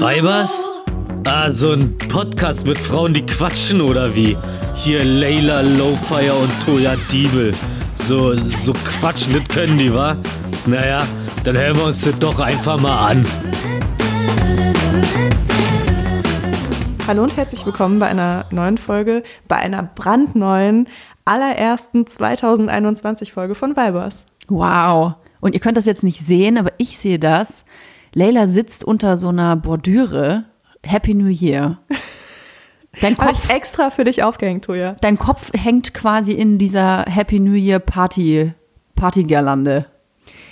Weibers? Ah, so ein Podcast mit Frauen, die quatschen oder wie? Hier Layla Lowfire und Toya Diebel. So, so quatschen, das können die, wa? Naja, dann hören wir uns das doch einfach mal an. Hallo und herzlich willkommen bei einer neuen Folge, bei einer brandneuen, allerersten 2021 Folge von Vibers. Wow. Und ihr könnt das jetzt nicht sehen, aber ich sehe das. Leila sitzt unter so einer Bordüre. Happy New Year. Dein Kopf, ich extra für dich aufgehängt, Toja. dein Kopf hängt quasi in dieser Happy New Year Party, Partygirlande.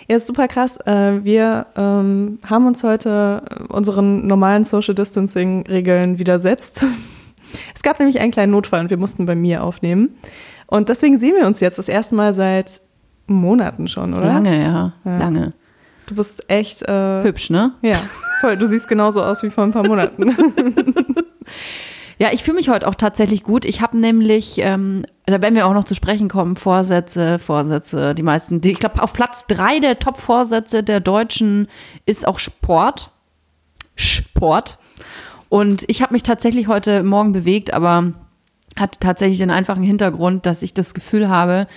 Ja, ist super krass. Äh, Wir ähm, haben uns heute unseren normalen Social Distancing Regeln widersetzt. Es gab nämlich einen kleinen Notfall und wir mussten bei mir aufnehmen. Und deswegen sehen wir uns jetzt das erste Mal seit Monaten schon, oder? Lange, ja, Ja. lange. Du bist echt, äh, Hübsch, ne? ja, voll. Du siehst genauso aus wie vor ein paar Monaten. Ja, ich fühle mich heute auch tatsächlich gut. Ich habe nämlich, ähm, da werden wir auch noch zu sprechen kommen, Vorsätze, Vorsätze, die meisten. Die, ich glaube, auf Platz drei der Top-Vorsätze der Deutschen ist auch Sport. Sport. Und ich habe mich tatsächlich heute Morgen bewegt, aber hat tatsächlich den einfachen Hintergrund, dass ich das Gefühl habe,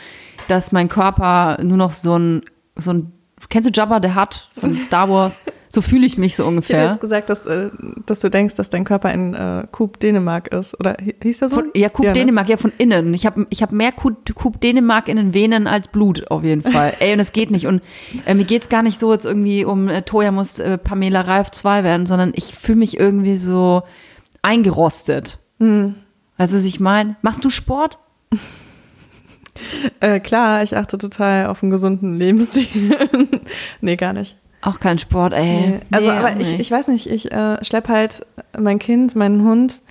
dass mein Körper nur noch so ein, so ein, kennst du Jabba the Hutt von Star Wars? So fühle ich mich so Ich hätte ungefähr. jetzt gesagt, dass, äh, dass du denkst, dass dein Körper in äh, Coop Dänemark ist. Oder hi- hieß das so? Von, ja, Coup ne? Dänemark, ja, von innen. Ich habe ich hab mehr Coup Dänemark in den Venen als Blut, auf jeden Fall. Ey, und es geht nicht. Und äh, mir geht's gar nicht so jetzt irgendwie um äh, Toja muss äh, Pamela Reif 2 werden, sondern ich fühle mich irgendwie so eingerostet. Hm. Weißt du, was ich meine? Machst du Sport? Äh, klar, ich achte total auf einen gesunden Lebensstil. nee, gar nicht. Auch kein Sport, ey. Nee. Also, Nee, aber ich, ich weiß nicht, ich äh, schlepp halt mein Kind, meinen Hund.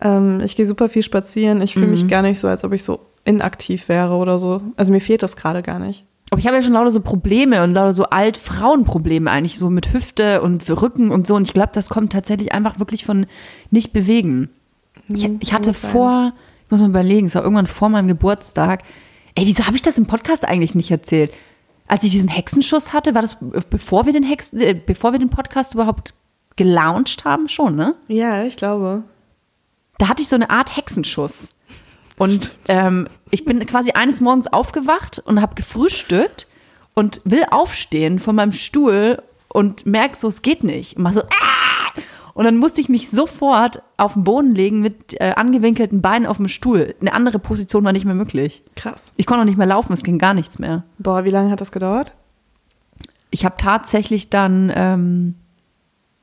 Ähm, ich gehe super viel spazieren. Ich fühle Mhm. mich gar nicht so, als ob ich so inaktiv wäre oder so. Also mir fehlt das gerade gar nicht. Aber ich habe ja schon lauter so Probleme und lauter so Alt-Frauenprobleme eigentlich, so mit Hüfte und Rücken und so. Und ich glaube, das kommt tatsächlich einfach wirklich von nicht bewegen. Ich, Hm, ich hatte vor, ich muss mal überlegen, es war irgendwann vor meinem Geburtstag. Ey, wieso habe ich das im Podcast eigentlich nicht erzählt? Als ich diesen Hexenschuss hatte, war das bevor wir den Hexen, äh, bevor wir den Podcast überhaupt gelauncht haben, schon, ne? Ja, ich glaube. da hatte ich so eine Art Hexenschuss. Und ähm, ich bin quasi eines Morgens aufgewacht und habe gefrühstückt und will aufstehen von meinem Stuhl und merk so, es geht nicht. Und mach so, ah! Und dann musste ich mich sofort auf den Boden legen mit äh, angewinkelten Beinen auf dem Stuhl. Eine andere Position war nicht mehr möglich. Krass. Ich konnte auch nicht mehr laufen, es ging gar nichts mehr. Boah, wie lange hat das gedauert? Ich habe tatsächlich dann, ähm,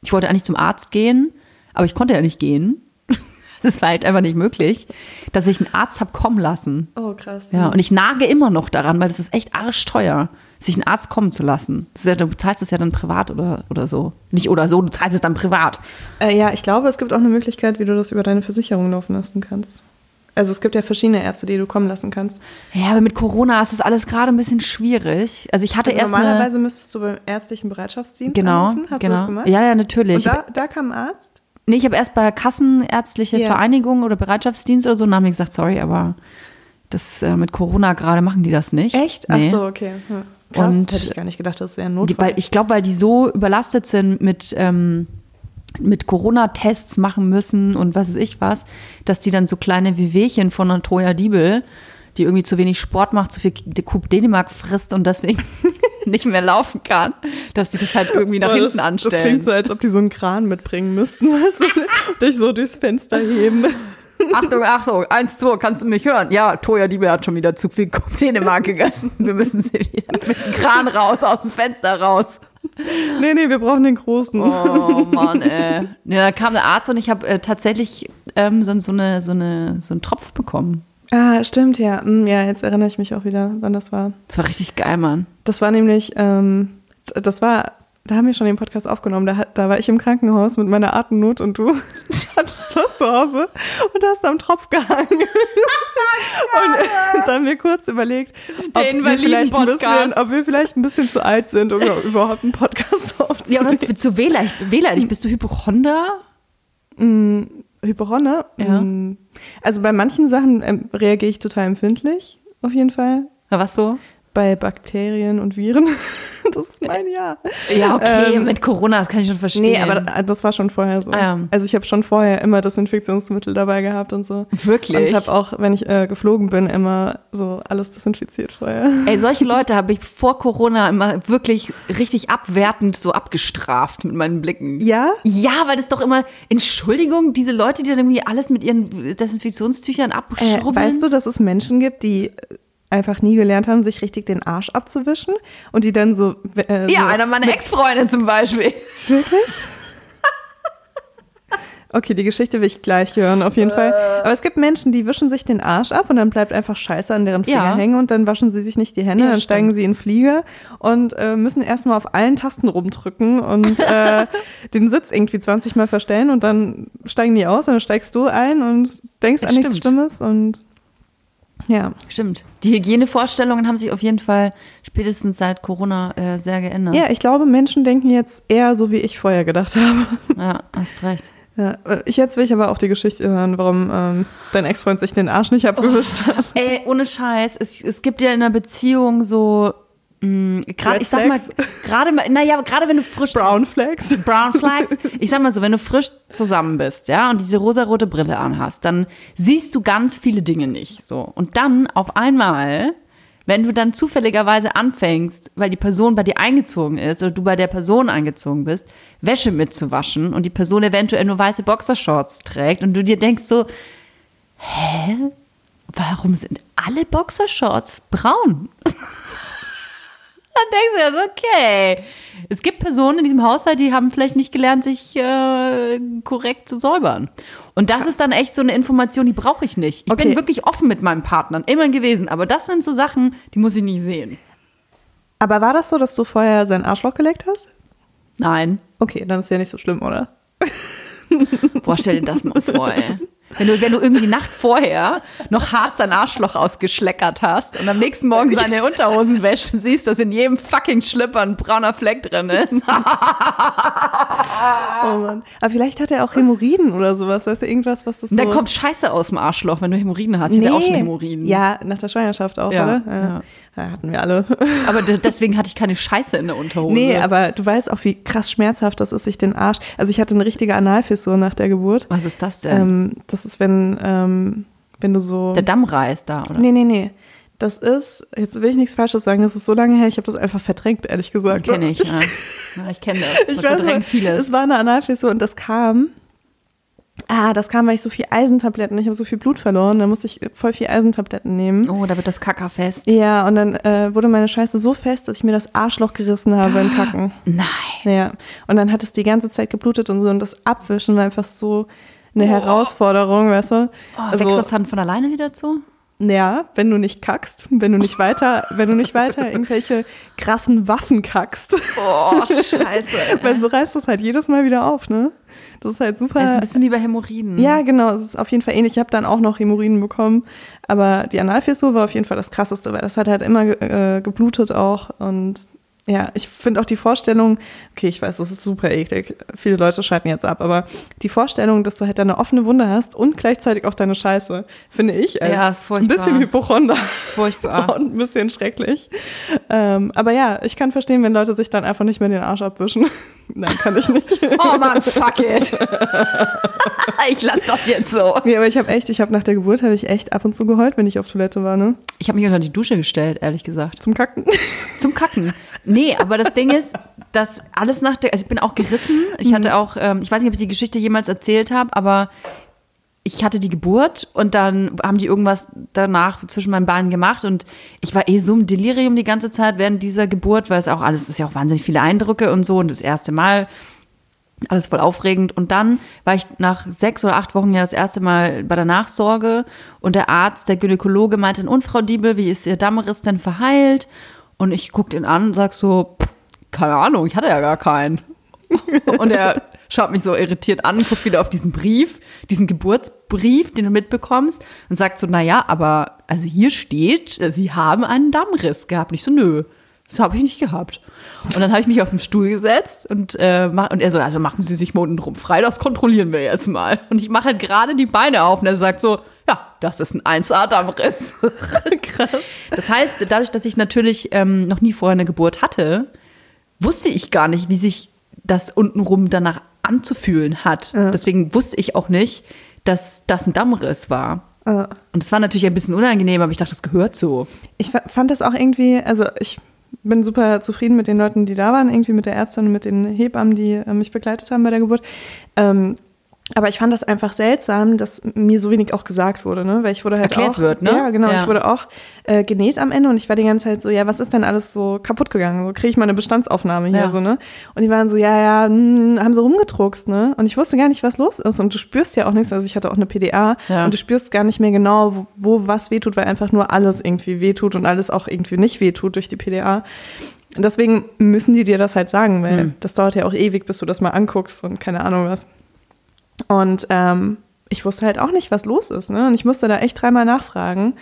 ich wollte eigentlich zum Arzt gehen, aber ich konnte ja nicht gehen. Das war halt einfach nicht möglich, dass ich einen Arzt habe kommen lassen. Oh, krass. Ja, und ich nage immer noch daran, weil das ist echt arschteuer, sich einen Arzt kommen zu lassen. Ja, du zahlst es ja dann privat oder, oder so. Nicht oder so, du zahlst es dann privat. Äh, ja, ich glaube, es gibt auch eine Möglichkeit, wie du das über deine Versicherung laufen lassen kannst. Also es gibt ja verschiedene Ärzte, die du kommen lassen kannst. Ja, aber mit Corona ist das alles gerade ein bisschen schwierig. Also ich hatte Also erst normalerweise müsstest du beim ärztlichen Bereitschaftsdienst genau, anrufen. Hast genau. du das gemacht? Ja, ja, natürlich. Und da, da kam ein Arzt? Nee, ich habe erst bei Kassenärztliche Ja. Vereinigung oder Bereitschaftsdienst oder so, und haben die gesagt, sorry, aber das äh, mit Corona gerade machen die das nicht. Echt? Nee. Ach so, okay. Ja. Krass, Und- hätte ich gar nicht gedacht, das wäre ein Die, Notfall. weil, ich glaube, weil die so überlastet sind mit, ähm, mit Corona-Tests machen müssen und was weiß ich was, dass die dann so kleine Wehwehchen von einer Toya Diebel, die irgendwie zu wenig Sport macht, zu viel Coup Dänemark frisst und deswegen nicht mehr laufen kann, dass die das halt irgendwie nach Boah, hinten das, anstellen. Das klingt so, als ob die so einen Kran mitbringen müssten, weißt du? Dich so durchs Fenster heben. Achtung, Achtung, eins, zwei, kannst du mich hören? Ja, Toya Diebel hat schon wieder zu viel Dänemark gegessen. Wir müssen sie wieder mit dem Kran raus, aus dem Fenster raus. Nee, nee, wir brauchen den großen. Oh Mann, ey. Ja, da kam der Arzt und ich habe äh, tatsächlich ähm, so, so, eine, so, eine, so einen Tropf bekommen. Ah, stimmt, ja. Hm, Ja, jetzt erinnere ich mich auch wieder, wann das war. Das war richtig geil, Mann. Das war nämlich, ähm, das war, da haben wir schon den Podcast aufgenommen. Da, da war ich im Krankenhaus mit meiner Atemnot und du hattest was zu Hause und hast am Tropf gehangen. und dann haben wir kurz überlegt, ob wir, vielleicht ein bisschen, ob wir vielleicht ein bisschen zu alt sind, um überhaupt einen Podcast Ja, aufzunehmen. und zu, zu wehleidig. wehleidig. Bist du Hypochonder? Hyperonne? Ja. Mm, Also bei manchen Sachen ähm, reagiere ich total empfindlich, auf jeden Fall. Na, was so? Bei Bakterien und Viren. das ist mein Jahr. Ja, okay, Ähm, mit Corona, das kann ich schon verstehen. Nee, aber das war schon vorher so. Ah, ja. Also ich habe schon vorher immer Desinfektionsmittel dabei gehabt und so. Wirklich? Und habe auch, wenn ich äh, geflogen bin, immer so alles desinfiziert vorher. Ey, solche Leute habe ich vor Corona immer wirklich richtig abwertend so abgestraft mit meinen Blicken. Ja? Ja, weil das doch immer, Entschuldigung, diese Leute, die dann irgendwie alles mit ihren Desinfektionstüchern Äh, abschrubbeln. weißt du, dass es Menschen gibt, die einfach nie gelernt haben, sich richtig den Arsch abzuwischen und die dann so. Äh, ja, so einer meiner Ex-Freunde zum Beispiel. Wirklich? Okay, die Geschichte will ich gleich hören, auf jeden Fall. Aber es gibt Menschen, die wischen sich den Arsch ab und dann bleibt einfach Scheiße an deren Finger Ja. hängen und dann waschen sie sich nicht die Hände, Ja, dann stimmt. steigen sie in Flieger und äh, müssen erstmal auf allen Tasten rumdrücken und äh, den Sitz irgendwie 20 Mal verstellen und dann steigen die aus und dann steigst du ein und denkst Ja, an nichts stimmt. Schlimmes und ja. Stimmt. Die Hygienevorstellungen haben sich auf jeden Fall spätestens seit Corona äh, sehr geändert. Ja, ich glaube, Menschen denken jetzt eher so, wie ich vorher gedacht habe. ja hast recht. Ja, äh, ich jetzt will ich aber auch die Geschichte hören, warum ähm, dein Ex-Freund sich den Arsch nicht abgewischt hat. Ey, ohne Scheiß, es, es gibt ja in einer Beziehung so, gerade, Red ich sag mal, gerade naja, gerade wenn du frisch Brown Flags. Brown Flags. Ich sag mal so, wenn du frisch zusammen bist, ja, und diese rosarote Brille anhast, dann siehst du ganz viele Dinge nicht, so. Und dann auf einmal, wenn du dann zufälligerweise anfängst, weil die Person bei dir eingezogen ist oder du bei der Person eingezogen bist, Wäsche mitzuwaschen und die Person eventuell nur weiße Boxershorts trägt und du dir denkst so, hä? Warum sind alle Boxershorts braun? Dann denkst du ja so, okay. Es gibt Personen in diesem Haushalt, die haben vielleicht nicht gelernt, sich äh, korrekt zu säubern. Und das ist dann echt so eine Information, die brauche ich nicht. Ich Okay. bin wirklich offen mit meinem Partner, immer gewesen. Aber das sind so Sachen, die muss ich nicht sehen. Aber war das so, dass du vorher sein Arschloch geleckt hast? Nein. Okay, dann ist ja nicht so schlimm, oder? Boah, stell dir das mal vor, ey. Wenn du, wenn du irgendwie die Nacht vorher noch hart sein Arschloch ausgeschleckert hast und am nächsten Morgen seine Unterhosen wäscht und siehst, dass in jedem fucking Schlipper ein brauner Fleck drin ist. Oh Mann. Aber vielleicht hat er auch Hämorrhoiden oder sowas, weißt du, irgendwas, was das so... dann kommt Scheiße aus dem Arschloch, wenn du Hämorrhoiden hast. Ich hatte auch schon Hämorrhoiden. Ja, nach der Schwangerschaft auch, Ja, oder? ja. ja. Hatten wir alle. Aber de- deswegen hatte ich keine Scheiße in der Unterhose. Nee, aber du weißt auch, wie krass schmerzhaft das ist, sich den Arsch... Also ich hatte eine richtige Analfissur nach der Geburt. Was ist das denn? Ähm, das ist, wenn, ähm, wenn du so... der Damm reißt da, oder? Nee, nee, nee. Das ist, jetzt will ich nichts Falsches sagen, das ist so lange her, ich habe das einfach verdrängt, ehrlich gesagt. Kenne ich, ja. ja. Ich kenne das. Ich Das weiß verdrängt vieles. es war eine Analfissur und das kam, ah, das kam, weil ich so viel Eisentabletten, ich habe so viel Blut verloren, da musste ich voll viel Eisentabletten nehmen. Oh, da wird das Kacker fest. Ja, und dann äh, wurde meine Scheiße so fest, dass ich mir das Arschloch gerissen habe im Kacken. Nein. Ja, und dann hat es die ganze Zeit geblutet und so und das Abwischen war einfach so eine Herausforderung, weißt du? Oh, wächst das dann von alleine wieder zu? Ja, wenn du nicht kackst, wenn du nicht weiter, wenn du nicht weiter irgendwelche krassen Waffen kackst. Oh, scheiße. Weil so reißt das halt jedes Mal wieder auf, ne? Das ist halt super. Das ist ein bisschen wie bei Hämorrhoiden. ja, genau, es ist auf jeden Fall ähnlich. Ich habe dann auch noch Hämorrhoiden bekommen, aber die Analfissur war auf jeden Fall das krasseste, weil das hat halt immer äh, geblutet auch und ja, ich finde auch die Vorstellung, okay, ich weiß, das ist super eklig. Viele Leute schalten jetzt ab, aber die Vorstellung, dass du halt eine offene Wunde hast und gleichzeitig auch deine Scheiße, finde ich als Ja, ist ein bisschen Hypochonder ist furchtbar. und ein bisschen schrecklich. Ähm, aber ja, ich kann verstehen, wenn Leute sich dann einfach nicht mehr den Arsch abwischen. Nein, kann ich nicht. Oh Mann, fuck it. ich lass das jetzt so. Nee, aber ich habe echt, ich habe nach der Geburt habe ich echt ab und zu geheult, wenn ich auf Toilette war, ne? Ich habe mich unter die Dusche gestellt, ehrlich gesagt. Zum Kacken. Zum Kacken. Nee, aber das Ding ist, dass alles nach der, also ich bin auch gerissen. Ich hatte auch, ähm, ich weiß nicht, ob ich die Geschichte jemals erzählt habe, aber ich hatte die Geburt und dann haben die irgendwas danach zwischen meinen Beinen gemacht und ich war eh so im Delirium die ganze Zeit während dieser Geburt, weil es auch alles, es ist ja auch wahnsinnig viele Eindrücke und so und das erste Mal alles voll aufregend. Und dann war ich nach sechs oder acht Wochen ja das erste Mal bei der Nachsorge und der Arzt, der Gynäkologe meinte, und Frau Diebel, wie ist Ihr Dammriss denn verheilt? Und ich guck den an und sag so, "Pff, keine Ahnung, ich hatte ja gar keinen. Und er schaut mich so irritiert an, guckt wieder auf diesen Brief, diesen Geburtsbrief, den du mitbekommst, und sagt so, naja, aber also hier steht, Sie haben einen Dammriss gehabt. Und ich so, nö, das habe ich nicht gehabt. Und dann habe ich mich auf den Stuhl gesetzt und, äh, und er so, also machen Sie sich mal drum frei, das kontrollieren wir jetzt mal. Und ich mache halt gerade die Beine auf und er sagt so, das ist ein 1A-Dammriss. Krass. Das heißt, dadurch, dass ich natürlich ähm, noch nie vorher eine Geburt hatte, wusste ich gar nicht, wie sich das untenrum danach anzufühlen hat. Deswegen wusste ich auch nicht, dass das ein Dammriss war. Äh, Und es war natürlich ein bisschen unangenehm, aber ich dachte, das gehört so. Ich fa- fand das auch irgendwie, also ich bin super zufrieden mit den Leuten, die da waren, irgendwie mit der Ärztin und mit den Hebammen, die äh, mich begleitet haben bei der Geburt. Ähm, aber ich fand das einfach seltsam, dass mir so wenig auch gesagt wurde, ne? Weil ich wurde halt Erklärt auch, wird, ne? Ja, genau. Ja. Ich wurde auch äh, genäht am Ende und ich war die ganze Zeit so, ja, was ist denn alles so kaputt gegangen? So kriege ich mal eine Bestandsaufnahme hier Ja. so, ne? Und die waren so, ja, ja, hm, haben so rumgedruckst, ne? Und ich wusste gar nicht, was los ist. Und du spürst ja auch nichts. Also ich hatte auch eine PDA Ja. und du spürst gar nicht mehr genau, wo, wo was wehtut, weil einfach nur alles irgendwie wehtut und alles auch irgendwie nicht wehtut durch die PDA. Und deswegen müssen die dir das halt sagen, weil Hm. das dauert ja auch ewig, bis du das mal anguckst und keine Ahnung was. Und ähm, ich wusste halt auch nicht, was los ist. Ne? Und ich musste da echt dreimal nachfragen.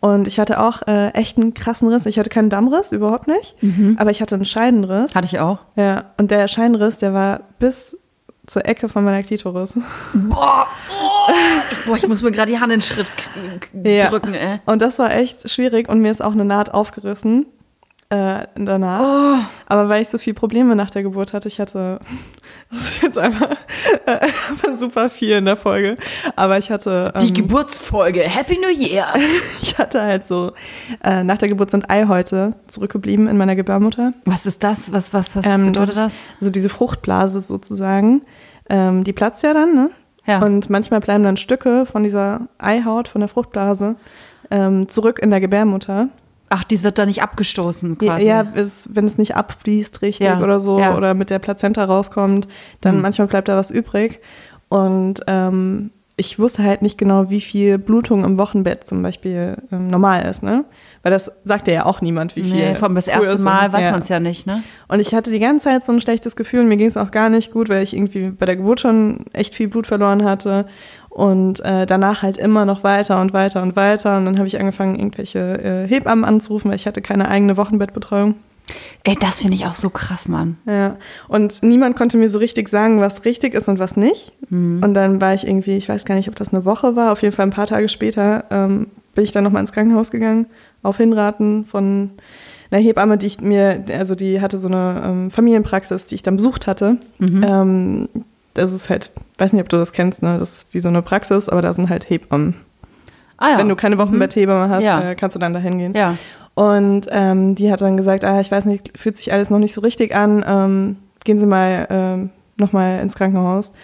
Und ich hatte auch äh, echt einen krassen Riss. Ich hatte keinen Dammriss, überhaupt nicht. Aber ich hatte einen Scheidenriss. Hatte ich auch. Ja, und der Scheidenriss, der war bis zur Ecke von meiner Klitoris. Boah, oh, ich, boah, ich muss mir gerade die Hand in den Schritt Ja. drücken, ey. Und das war echt schwierig und mir ist auch eine Naht aufgerissen äh, danach. Oh. Aber weil ich so viele Probleme nach der Geburt hatte, ich hatte, das ist jetzt einfach äh, super viel in der Folge, aber ich hatte, Die ähm, Geburtsfolge. Happy New Year. ich hatte halt so, äh, nach der Geburt sind Eihäute zurückgeblieben in meiner Gebärmutter. Was ist das? Was, was, was Ähm, bedeutet das? ist, Also diese Fruchtblase sozusagen, ähm, die platzt ja dann, ne? Ja. Und manchmal bleiben dann Stücke von dieser Eihaut, von der Fruchtblase, ähm, zurück in der Gebärmutter. Ach, dies wird da nicht abgestoßen quasi. Ja, es, wenn es nicht abfließt richtig Ja, oder so ja. oder mit der Plazenta rauskommt, dann Hm. manchmal bleibt da was übrig. Und ähm, ich wusste halt nicht genau, wie viel Blutung im Wochenbett zum Beispiel ähm, normal ist, ne? Weil das sagt ja auch niemand, wie viel. Nee, vor allem das erste ist Mal weiß ja. man es ja nicht, ne? Und ich hatte die ganze Zeit so ein schlechtes Gefühl und mir ging es auch gar nicht gut, weil ich irgendwie bei der Geburt schon echt viel Blut verloren hatte und äh, danach halt immer noch weiter und weiter und weiter. Und dann habe ich angefangen, irgendwelche äh, Hebammen anzurufen, weil ich hatte keine eigene Wochenbettbetreuung. Ey, das finde ich auch so krass, Mann. Ja, und niemand konnte mir so richtig sagen, was richtig ist und was nicht. Und dann war ich irgendwie, ich weiß gar nicht, ob das eine Woche war, auf jeden Fall ein paar Tage später ähm, bin ich dann nochmal ins Krankenhaus gegangen, auf Hinraten von einer Hebamme, die ich mir, also die hatte so eine ähm, Familienpraxis, die ich dann besucht hatte. Ähm, das ist halt, weiß nicht, ob du das kennst, ne? Das ist wie so eine Praxis, aber da sind halt Hebammen. Ah ja. Wenn du keine Wochenbetthebamme hast, Ja. äh, kannst du dann da hingehen. ja. Und ähm, die hat dann gesagt, ah, ich weiß nicht, fühlt sich alles noch nicht so richtig an, ähm, gehen Sie mal ähm, nochmal ins Krankenhaus.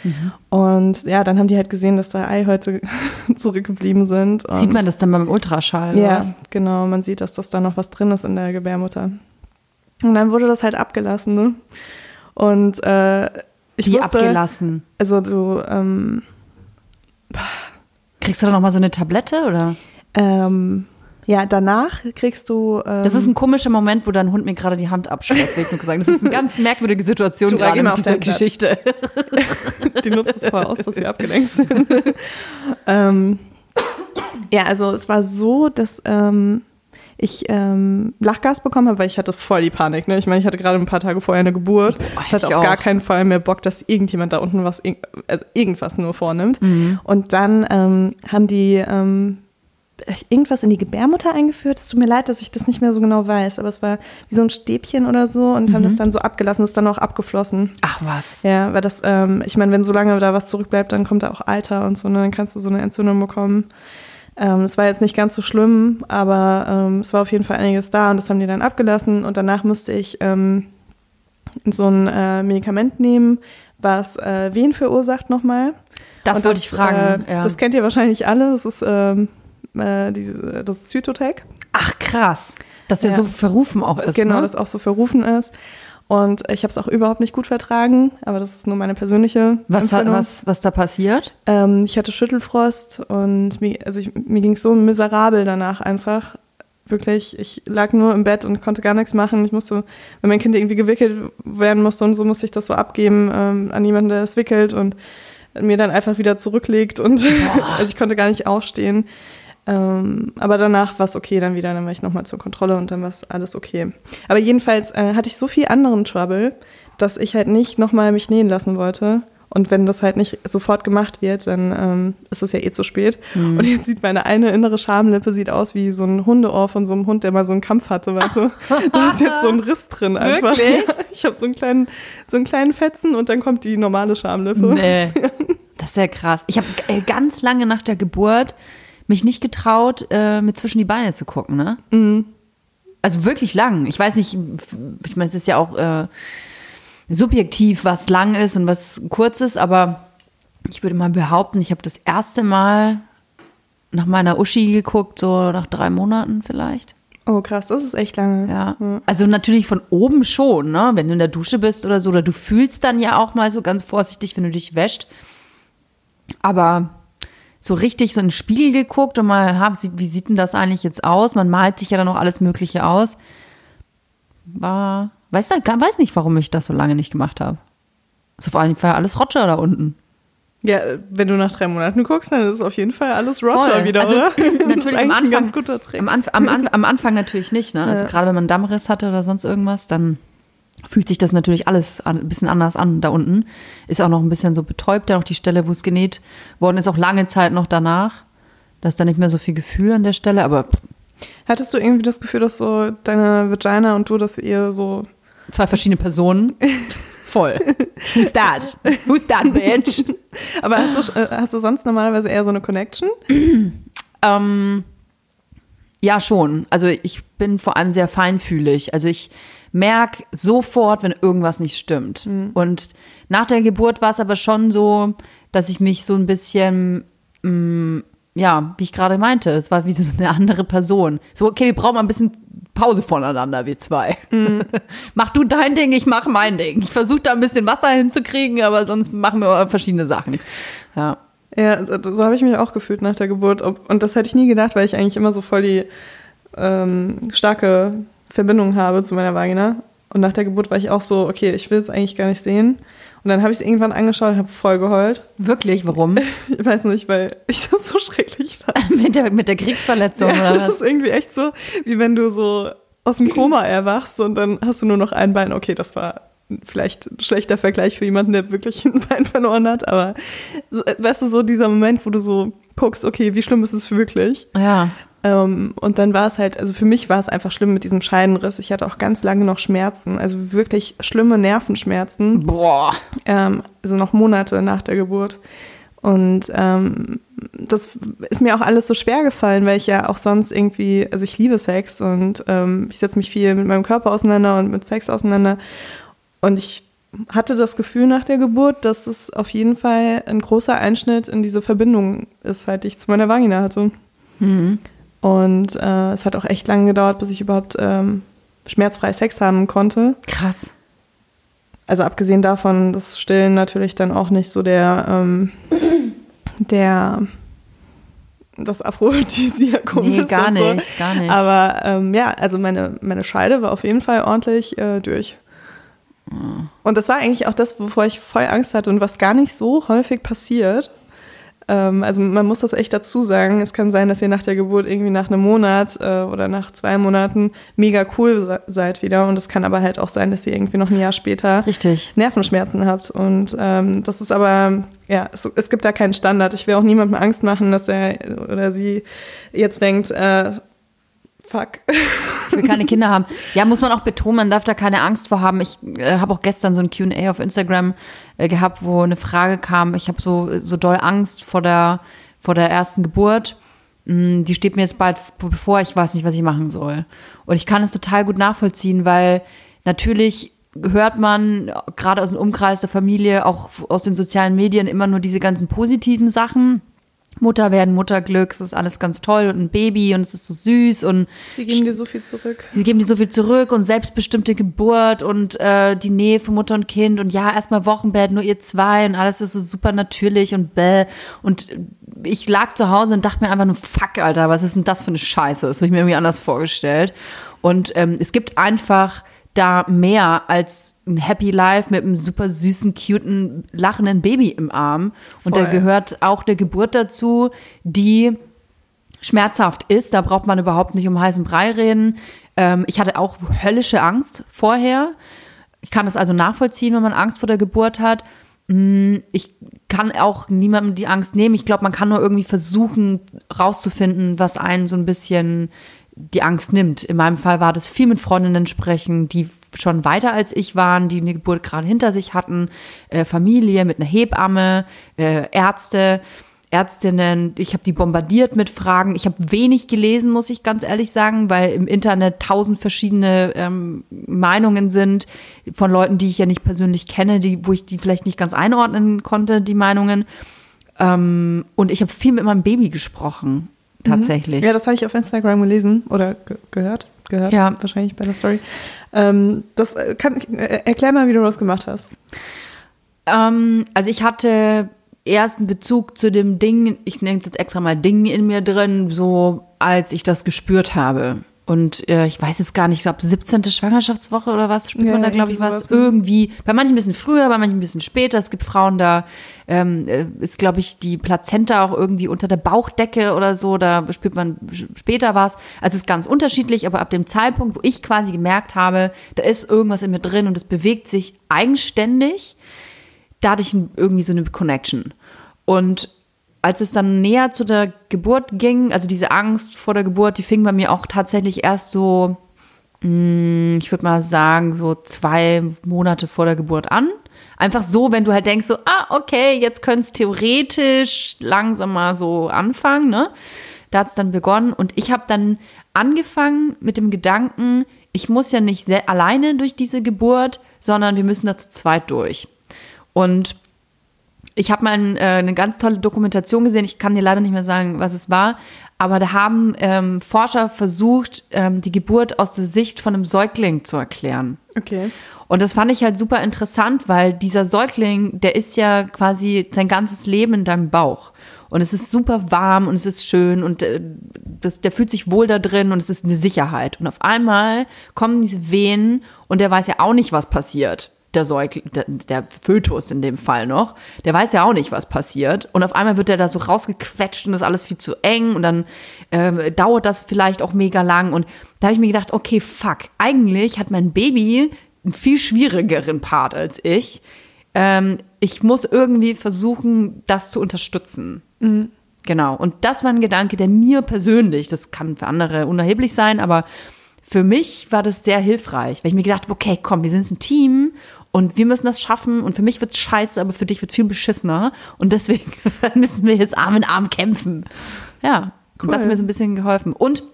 Und ja, dann haben die halt gesehen, dass da Eihäute zurückgeblieben sind. Und Sieht man das dann beim Ultraschall? Ja, was? genau, man sieht, dass das da noch was drin ist in der Gebärmutter. Und dann wurde das halt abgelassen, ne? Und äh, ich Wie wusste, abgelassen. also du, ähm, Kriegst du da nochmal so eine Tablette oder? ähm, ja, danach kriegst du. Ähm, Das ist ein komischer Moment, wo dein Hund mir gerade die Hand abschlägt, will ich nur gesagt. Das ist eine ganz merkwürdige Situation gerade mal mit auf dieser. Geschichte. die nutzt es voll aus, dass wir abgelenkt sind. ähm, ja, also es war so, dass ähm, ich ähm, Lachgas bekommen habe, weil ich hatte voll die Panik. Ne? Ich meine, ich hatte gerade ein paar Tage vorher eine Geburt. Boah, hatte auf gar auch. keinen Fall mehr Bock, dass irgendjemand da unten was, also irgendwas nur vornimmt. Mhm. Und dann ähm, haben die ähm, irgendwas in die Gebärmutter eingeführt. Es tut mir leid, dass ich das nicht mehr so genau weiß, aber es war wie so ein Stäbchen oder so und Mhm. haben das dann so abgelassen, ist dann auch abgeflossen. Ach was. Ja, weil das, ähm, ich meine, wenn so lange da was zurückbleibt, dann kommt da auch Alter und so, ne, dann kannst du so eine Entzündung bekommen. Ähm, es war jetzt nicht ganz so schlimm, aber ähm, es war auf jeden Fall einiges da und das haben die dann abgelassen und danach musste ich ähm, so ein äh, Medikament nehmen, was äh, Wehen verursacht nochmal. Das Und wollte ich fragen. Äh, ja. Das kennt ihr wahrscheinlich alle, das ist ähm, äh, diese, das Zytotec. Ach krass. Dass der Ja. so verrufen auch ist. genau, ne? das auch so verrufen ist. Und ich habe es auch überhaupt nicht gut vertragen, aber das ist nur meine persönliche was, hat, was, was da passiert? Ähm, ich hatte Schüttelfrost und mir, also ich, mir ging es so miserabel danach einfach. Wirklich, ich lag nur im Bett und konnte gar nichts machen. Ich musste, wenn mein Kind irgendwie gewickelt werden musste und so, musste ich das so abgeben ähm, an jemanden, der es wickelt und mir dann einfach wieder zurücklegt und also ich konnte gar nicht aufstehen. Ähm, aber danach war es okay dann wieder, dann war ich nochmal zur Kontrolle und dann war es alles okay. Aber jedenfalls äh, hatte ich so viel anderen Trouble, dass ich halt nicht nochmal mich nähen lassen wollte Und wenn das halt nicht sofort gemacht wird, dann ähm, ist es ja eh zu spät. Mhm. Und jetzt sieht meine eine innere Schamlippe sieht aus wie so ein Hundeohr von so einem Hund, der mal so einen Kampf hatte, weißt du? Da ist jetzt so ein Riss drin einfach. Wirklich? Ja, ich habe so einen kleinen, so einen kleinen Fetzen und dann kommt die normale Schamlippe. Nee. Das ist ja krass. Ich habe äh, ganz lange nach der Geburt mich nicht getraut, äh, mir zwischen die Beine zu gucken, ne? Also wirklich lang. Ich weiß nicht, ich meine, es ist ja auch äh, subjektiv, was lang ist und was kurz ist, aber ich würde mal behaupten, ich habe das erste Mal nach meiner Uschi geguckt, so nach drei Monaten vielleicht. Oh krass, das ist echt lange. Ja. Also natürlich von oben schon, ne? Wenn du in der Dusche bist oder so, oder du fühlst dann ja auch mal so ganz vorsichtig, wenn du dich wäscht. Aber so richtig so in den Spiegel geguckt und mal, wie sieht denn das eigentlich jetzt aus? Man malt sich ja dann noch alles Mögliche aus. War, weiß, nicht- weiß nicht, warum ich das so lange nicht gemacht habe. So vor allem war ja alles Roger da unten. Ja, wenn du nach drei Monaten guckst, dann ist es auf jeden Fall alles Roger Voll. wieder, Also, oder? das ist natürlich am ein Anfang- ganz guter Trick. Am, Anf am, An am Anfang natürlich nicht, ne? Also Ja. gerade wenn man einen Dammriss hatte oder sonst irgendwas, dann fühlt sich das natürlich alles an, ein bisschen anders an da unten. Ist auch noch ein bisschen so betäubt, ja auch die Stelle, wo es genäht worden ist, auch lange Zeit noch danach. Da ist dann nicht mehr so viel Gefühl an der Stelle, aber Hattest du irgendwie das Gefühl, dass so deine Vagina und du, dass ihr so zwei verschiedene Personen. Voll. Who's that? Who's that, bitch? Aber hast du, äh, hast du sonst normalerweise eher so eine Connection? Ähm, ja, schon. Also ich bin vor allem sehr feinfühlig. Also ich merke sofort, wenn irgendwas nicht stimmt. Und nach der Geburt war es aber schon so, dass ich mich so ein bisschen, mm, ja, wie ich gerade meinte, es war wieder so eine andere Person. So, okay, wir brauchen mal ein bisschen Pause voneinander, wir zwei. mach du dein Ding, ich mach mein Ding. Ich versuche da ein bisschen Wasser hinzukriegen, aber sonst machen wir verschiedene Sachen. Ja. Ja, so, so habe ich mich auch gefühlt nach der Geburt. Und das hätte ich nie gedacht, weil ich eigentlich immer so voll die ähm, starke Verbindung habe zu meiner Vagina. Und nach der Geburt war ich auch so, okay, ich will es eigentlich gar nicht sehen. Und dann habe ich es irgendwann angeschaut und habe voll geheult. Wirklich, warum? Ich weiß nicht, weil ich das so schrecklich fand. mit, der, mit der Kriegsverletzung Ja, oder das was? ist irgendwie echt so, wie wenn du so aus dem Koma erwachst und dann hast du nur noch ein Bein. Okay, das war vielleicht ein schlechter Vergleich für jemanden, der wirklich ein Bein verloren hat, aber weißt du, so dieser Moment, wo du so guckst, okay, wie schlimm ist es wirklich? Ja. Ähm, und dann war es halt, also für mich war es einfach schlimm mit diesem Scheidenriss. Ich hatte auch ganz lange noch Schmerzen, also wirklich schlimme Nervenschmerzen Boah. ähm, also noch Monate nach der Geburt. Und ähm, das ist mir auch alles so schwer gefallen, weil ich ja auch sonst irgendwie, also ich liebe Sex und ähm, ich setze mich viel mit meinem Körper auseinander und mit Sex auseinander. Und ich hatte das Gefühl nach der Geburt, dass es auf jeden Fall ein großer Einschnitt in diese Verbindung ist, halt, die ich zu meiner Vagina hatte. Und äh, es hat auch echt lange gedauert, bis ich überhaupt ähm, schmerzfrei Sex haben konnte. Krass. Also abgesehen davon, dass Stillen natürlich dann auch nicht so der, ähm, der das Aphrodisiakum Nee, ist. gar und so. nicht, gar nicht. Aber ähm, ja, also meine, meine Scheide war auf jeden Fall ordentlich äh, durch. Ah. Und das war eigentlich auch das, wovor ich voll Angst hatte und was gar nicht so häufig passiert. Ähm, also man muss das echt dazu sagen. Es kann sein, dass ihr nach der Geburt irgendwie nach einem Monat äh, oder nach zwei Monaten mega cool se seid wieder. Und es kann aber halt auch sein, dass ihr irgendwie noch ein Jahr später Richtig. Nervenschmerzen habt. Und ähm, das ist aber, ja, es, es gibt da keinen Standard. Ich will auch niemandem Angst machen, dass er oder sie jetzt denkt, äh, fuck. Ich will keine Kinder haben. Ja, muss man auch betonen, man darf da keine Angst vor haben. Ich äh, habe auch gestern so ein Q&A auf Instagram äh, gehabt, wo eine Frage kam, ich habe so, so doll Angst vor der, vor der ersten Geburt. Mm, Die steht mir jetzt bald bevor, ich weiß nicht, was ich machen soll. Und ich kann es total gut nachvollziehen, weil natürlich hört man gerade aus dem Umkreis der Familie, auch aus den sozialen Medien immer nur diese ganzen positiven Sachen. Mutter werden, Mutterglück, es ist alles ganz toll und ein Baby und es ist so süß und Sie geben dir so viel zurück. sie geben dir so viel zurück und selbstbestimmte Geburt und äh, die Nähe von Mutter und Kind und ja, erstmal Wochenbett, nur ihr zwei und alles ist so super natürlich und bäh. Und ich lag zu Hause und dachte mir einfach nur, fuck, Alter, was ist denn das für eine Scheiße? Das habe ich mir irgendwie anders vorgestellt. Und ähm, es gibt einfach da mehr als ein Happy Life mit einem super süßen, cuten, lachenden Baby im Arm. Und da Voll. gehört auch der Geburt dazu, die schmerzhaft ist. Da braucht man überhaupt nicht um heißen Brei reden. Ähm, ich hatte auch höllische Angst vorher. Ich kann das also nachvollziehen, wenn man Angst vor der Geburt hat. ich kann auch niemandem die Angst nehmen. Ich glaube, man kann nur irgendwie versuchen, rauszufinden, was einen so ein bisschen die Angst nimmt. In meinem Fall war das viel mit Freundinnen sprechen, die schon weiter als ich waren, die eine Geburt gerade hinter sich hatten, äh, Familie mit einer Hebamme, äh, Ärzte. Ärztinnen, ich habe die bombardiert mit Fragen. Ich habe wenig gelesen, muss ich ganz ehrlich sagen, weil im Internet tausend verschiedene ähm, Meinungen sind von Leuten, die ich ja nicht persönlich kenne, die, wo ich die vielleicht nicht ganz einordnen konnte, die Meinungen. Ähm, und ich habe viel mit meinem Baby gesprochen, tatsächlich. Ja, das habe ich auf Instagram gelesen oder ge gehört. Gehört, Ja. wahrscheinlich bei der Story. Ähm, das äh, kann, äh, erklär mal, wie du das gemacht hast. Ähm, also ich hatte erst einen Bezug zu dem Ding, ich nenne es jetzt extra mal Ding in mir drin, so als ich das gespürt habe. Und äh, ich weiß jetzt gar nicht, ich glaube 17. Schwangerschaftswoche oder was, spürt Ja, man da, glaube ich, was. ne? Irgendwie, bei manchen ein bisschen früher, bei manchen ein bisschen später. Es gibt Frauen, da ähm, äh, ist, glaube ich, die Plazenta auch irgendwie unter der Bauchdecke oder so, da spürt man später was. Also es ist ganz unterschiedlich, aber ab dem Zeitpunkt, wo ich quasi gemerkt habe, da ist irgendwas in mir drin und es bewegt sich eigenständig, da hatte ich irgendwie so eine Connection. Und als es dann näher zu der Geburt ging, also diese Angst vor der Geburt, die fing bei mir auch tatsächlich erst so, mh, ich würde mal sagen, so zwei Monate vor der Geburt an. Einfach so, wenn du halt denkst, so, ah, okay, jetzt könnte es theoretisch langsam mal so anfangen, ne? Da hat es dann begonnen und ich habe dann angefangen mit dem Gedanken, ich muss ja nicht alleine durch diese Geburt, sondern wir müssen da zu zweit durch. Und ich habe mal ein, äh, eine ganz tolle Dokumentation gesehen. Ich kann dir leider nicht mehr sagen, was es war. Aber da haben ähm, Forscher versucht, ähm, die Geburt aus der Sicht von einem Säugling zu erklären. Okay. Und das fand ich halt super interessant, weil dieser Säugling, der ist ja quasi sein ganzes Leben in deinem Bauch. Und es ist super warm und es ist schön und äh, das, der fühlt sich wohl da drin und es ist eine Sicherheit. Und auf einmal kommen diese Wehen und der weiß ja auch nicht, was passiert. Der Säugling, der, der Fötus in dem Fall noch, der weiß ja auch nicht, was passiert. Und auf einmal wird er da so rausgequetscht und ist alles viel zu eng und dann ähm, dauert das vielleicht auch mega lang. Und da habe ich mir gedacht, okay, fuck, eigentlich hat mein Baby einen viel schwierigeren Part als ich. Ähm, ich muss irgendwie versuchen, das zu unterstützen. Genau. Und das war ein Gedanke, der mir persönlich, das kann für andere unerheblich sein, aber für mich war das sehr hilfreich, weil ich mir gedacht habe, okay, komm, wir sind ein Team und wir müssen das schaffen und für mich wird scheiße, aber für dich wird viel beschissener und deswegen müssen wir jetzt Arm in Arm kämpfen. Ja, und das hat mir so ein bisschen geholfen. Und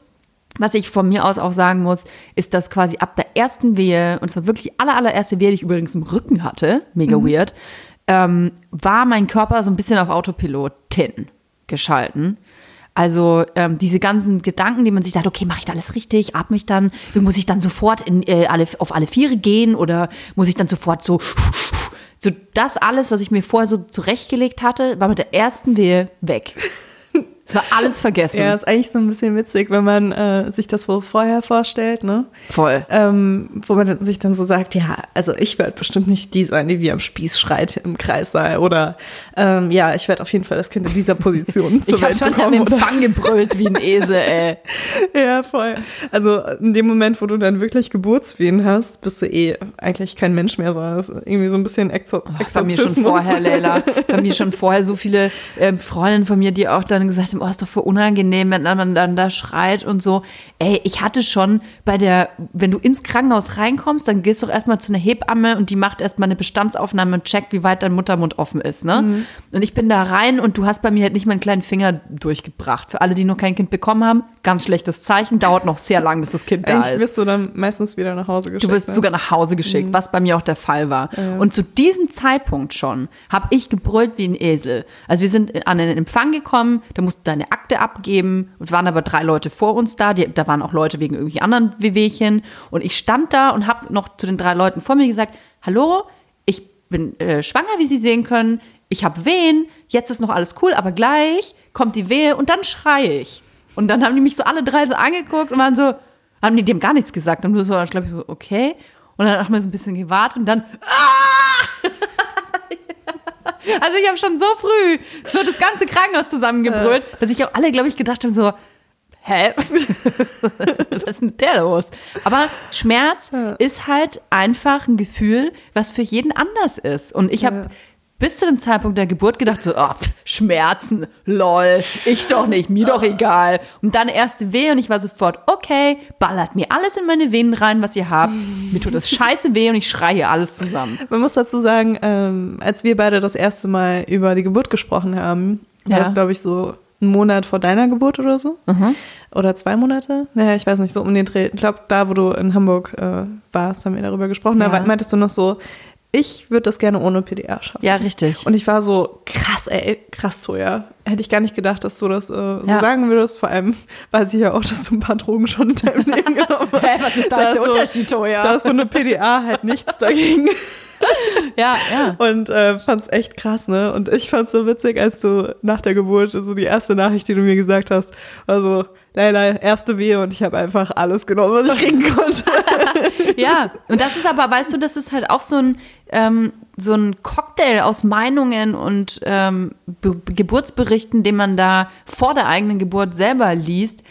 was ich von mir aus auch sagen muss, ist, dass quasi ab der ersten Wehe, und zwar wirklich aller, allererste Wehe, die ich übrigens im Rücken hatte, mega weird, ähm, war mein Körper so ein bisschen auf Autopilotin geschalten. Also ähm, diese ganzen Gedanken, die man sich dachte, okay, mache ich da alles richtig? Atme ich dann? Muss ich dann sofort in, äh, alle, auf alle Viere gehen oder muss ich dann sofort so so das alles, was ich mir vorher so zurechtgelegt hatte, war mit der ersten Wehe weg. Es war alles vergessen. Ja, ist eigentlich so ein bisschen witzig, wenn man äh, sich das wohl vorher vorstellt, ne? Voll. Ähm, wo man sich dann so sagt, ja, also ich werde bestimmt nicht die sein, die wie am Spieß schreit im Kreissaal. Oder ähm, ja, ich werde auf jeden Fall das Kind in dieser Position zur Ich habe schon am bekommen. Oder, Empfang gebrüllt wie ein Esel, ey. ja, voll. Also in dem Moment, wo du dann wirklich Geburtswehen hast, bist du eh eigentlich kein Mensch mehr, sondern das ist irgendwie so ein bisschen Exor Bei mir schon vorher, Leila. Bei mir schon vorher so viele ähm, Freundinnen von mir, die auch dann gesagt haben, oh, ist doch voll unangenehm, wenn man dann da schreit und so. Ey, ich hatte schon bei der, wenn du ins Krankenhaus reinkommst, dann gehst du doch erstmal zu einer Hebamme und die macht erstmal eine Bestandsaufnahme und checkt, wie weit dein Muttermund offen ist, ne? Mhm. Und ich bin da rein und du hast bei mir halt nicht mal einen kleinen Finger durchgebracht. Für alle, die noch kein Kind bekommen haben, ganz schlechtes Zeichen, dauert noch sehr lang, bis das Kind da Eigentlich ist. wirst du dann meistens wieder nach Hause geschickt. Du wirst ne? sogar nach Hause geschickt, was bei mir auch der Fall war. Und zu diesem Zeitpunkt schon habe ich gebrüllt wie ein Esel. Also wir sind an den Empfang gekommen, da musst du deine Akte abgeben und waren aber drei Leute vor uns da. Die, da waren auch Leute wegen irgendwie anderen Wehwehchen. Und ich stand da und habe noch zu den drei Leuten vor mir gesagt, hallo, ich bin äh, schwanger, wie Sie sehen können. Ich habe Wehen, jetzt ist noch alles cool, aber gleich kommt die Wehe und dann schreie ich. Und dann haben die mich so alle drei so angeguckt und waren so, haben die dem gar nichts gesagt. Und nur so, glaube ich so, okay. Und dann haben wir so ein bisschen gewartet und dann, ah! Also ich habe schon so früh so das ganze Krankenhaus zusammengebrüllt, dass ich auch alle, glaube ich, gedacht haben so, hä? Was ist mit der los? Aber Schmerz ist halt einfach ein Gefühl, was für jeden anders ist. Und ich habe bis zu dem Zeitpunkt der Geburt gedacht, so, oh, pff, Schmerzen, lol, ich doch nicht, mir doch egal. Und dann erste Weh und ich war sofort, okay, ballert mir alles in meine Venen rein, was ihr habt. Mir tut das scheiße weh und ich schreie alles zusammen. Man muss dazu sagen, ähm, als wir beide das erste Mal über die Geburt gesprochen haben, war Ja. das, glaube ich, so ein Monat vor deiner Geburt oder so. Oder zwei Monate. Naja, ich weiß nicht, so um den Dreh. Ich glaube, da, wo du in Hamburg äh, warst, haben wir darüber gesprochen. Da Ja. meintest du noch so, ich würde das gerne ohne PDA schaffen. Ja, richtig. Und ich war so, krass, ey, krass, Toja. Hätte ich gar nicht gedacht, dass du das äh, so Ja. sagen würdest. Vor allem weiß ich ja auch, dass du ein paar Drogen schon in deinem Leben genommen hast. Hä, was ist da jetzt der so, Unterschied, Toja? Da ist so eine PDA halt nichts dagegen. ja, ja. Und äh, fand's echt krass, ne? Und ich fand's so witzig, als du nach der Geburt, so die erste Nachricht, die du mir gesagt hast, war so, Leila, erste Wehe und ich habe einfach alles genommen, was ich kriegen konnte. Ja, und das ist aber, weißt du, das ist halt auch so ein, ähm, so ein Cocktail aus Meinungen und ähm, Be Geburtsberichten, den man da vor der eigenen Geburt selber liest,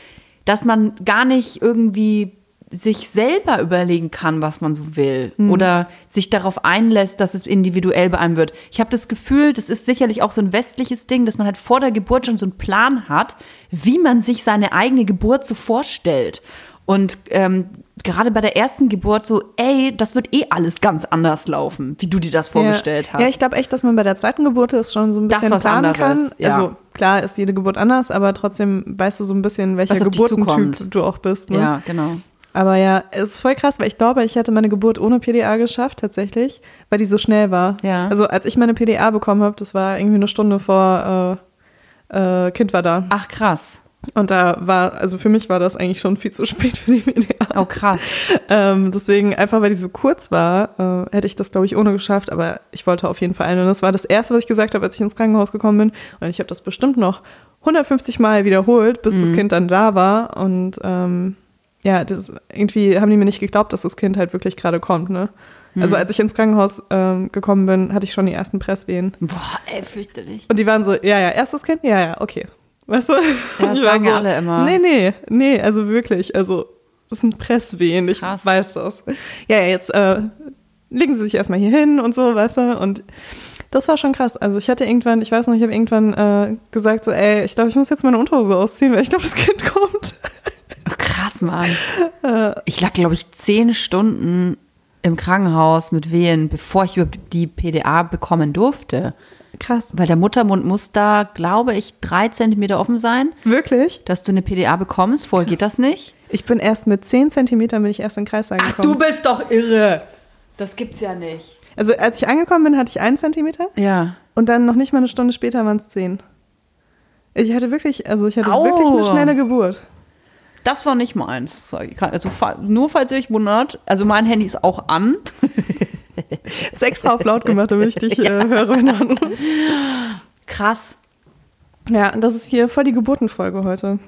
dass man gar nicht irgendwie sich selber überlegen kann, was man so will oder sich darauf einlässt, dass es individuell bei einem wird. Ich habe das Gefühl, das ist sicherlich auch so ein westliches Ding, dass man halt vor der Geburt schon so einen Plan hat, wie man sich seine eigene Geburt so vorstellt. Und ähm, gerade bei der ersten Geburt so, ey, das wird eh alles ganz anders laufen, wie du dir das vorgestellt ja. hast. Ja, ich glaube echt, dass man bei der zweiten Geburt es schon so ein Das bisschen was planen anderes, kann. ja. Also klar ist jede Geburt anders, aber trotzdem weißt du so ein bisschen, welcher Geburtentyp du auch bist. Ne? ja, genau. Aber ja, es ist voll krass, weil ich glaube, ich hätte meine Geburt ohne PDA geschafft, tatsächlich, weil die so schnell war. Ja. Also als ich meine PDA bekommen habe, das war irgendwie eine Stunde vor äh, äh, Kind war da. Ach, krass. Und da war, also für mich war das eigentlich schon viel zu spät für die PDA. Oh, krass. Ähm, deswegen, einfach weil die so kurz war, äh, hätte ich das, glaube ich, ohne geschafft. Aber ich wollte auf jeden Fall eine. Und das war das Erste, was ich gesagt habe, als ich ins Krankenhaus gekommen bin. Und ich habe das bestimmt noch 150 Mal wiederholt, bis das Kind dann da war. Und ähm, ja, das, irgendwie haben die mir nicht geglaubt, dass das Kind halt wirklich gerade kommt. Ne? Also als ich ins Krankenhaus ähm, gekommen bin, hatte ich schon die ersten Presswehen. Boah, ey, fürchterlich. Und die waren so, ja, ja, erstes Kind? Ja, ja, okay. Weißt du? Ja, das sagen ja alle immer. Nee, nee, nee, also wirklich. Also, das sind Presswehen, ich Krass. weiß das. Ja, jetzt äh, legen sie sich erstmal hier hin und so, weißt du? Und das war schon krass. Also, ich hatte irgendwann, ich weiß noch, ich habe irgendwann äh, gesagt, so, ey, ich glaube, ich muss jetzt meine Unterhose ausziehen, weil ich glaube, das Kind kommt. Oh, krass, Mann. Ich lag, glaube ich, zehn Stunden im Krankenhaus mit Wehen, bevor ich überhaupt die PDA bekommen durfte. Krass. Weil der Muttermund muss da, glaube ich, drei Zentimeter offen sein, Wirklich? dass du eine PDA bekommst. Vorher geht das nicht. Ich bin erst mit 10 Zentimetern bin ich erst in den Kreis gekommen. bist doch irre. Das gibt's ja nicht. Also, als ich angekommen bin, hatte ich einen Zentimeter. Ja. Und dann noch nicht mal eine Stunde später waren es zehn. Ich hatte wirklich, also ich hatte Au. wirklich eine schnelle Geburt. Das war nicht meins. Also nur falls ihr euch wundert, also mein Handy ist auch an. Ist extra auf laut gemacht, damit ich dich äh, höre, wenn du anrufst. Krass. Ja, das ist hier voll die Geburtenfolge heute.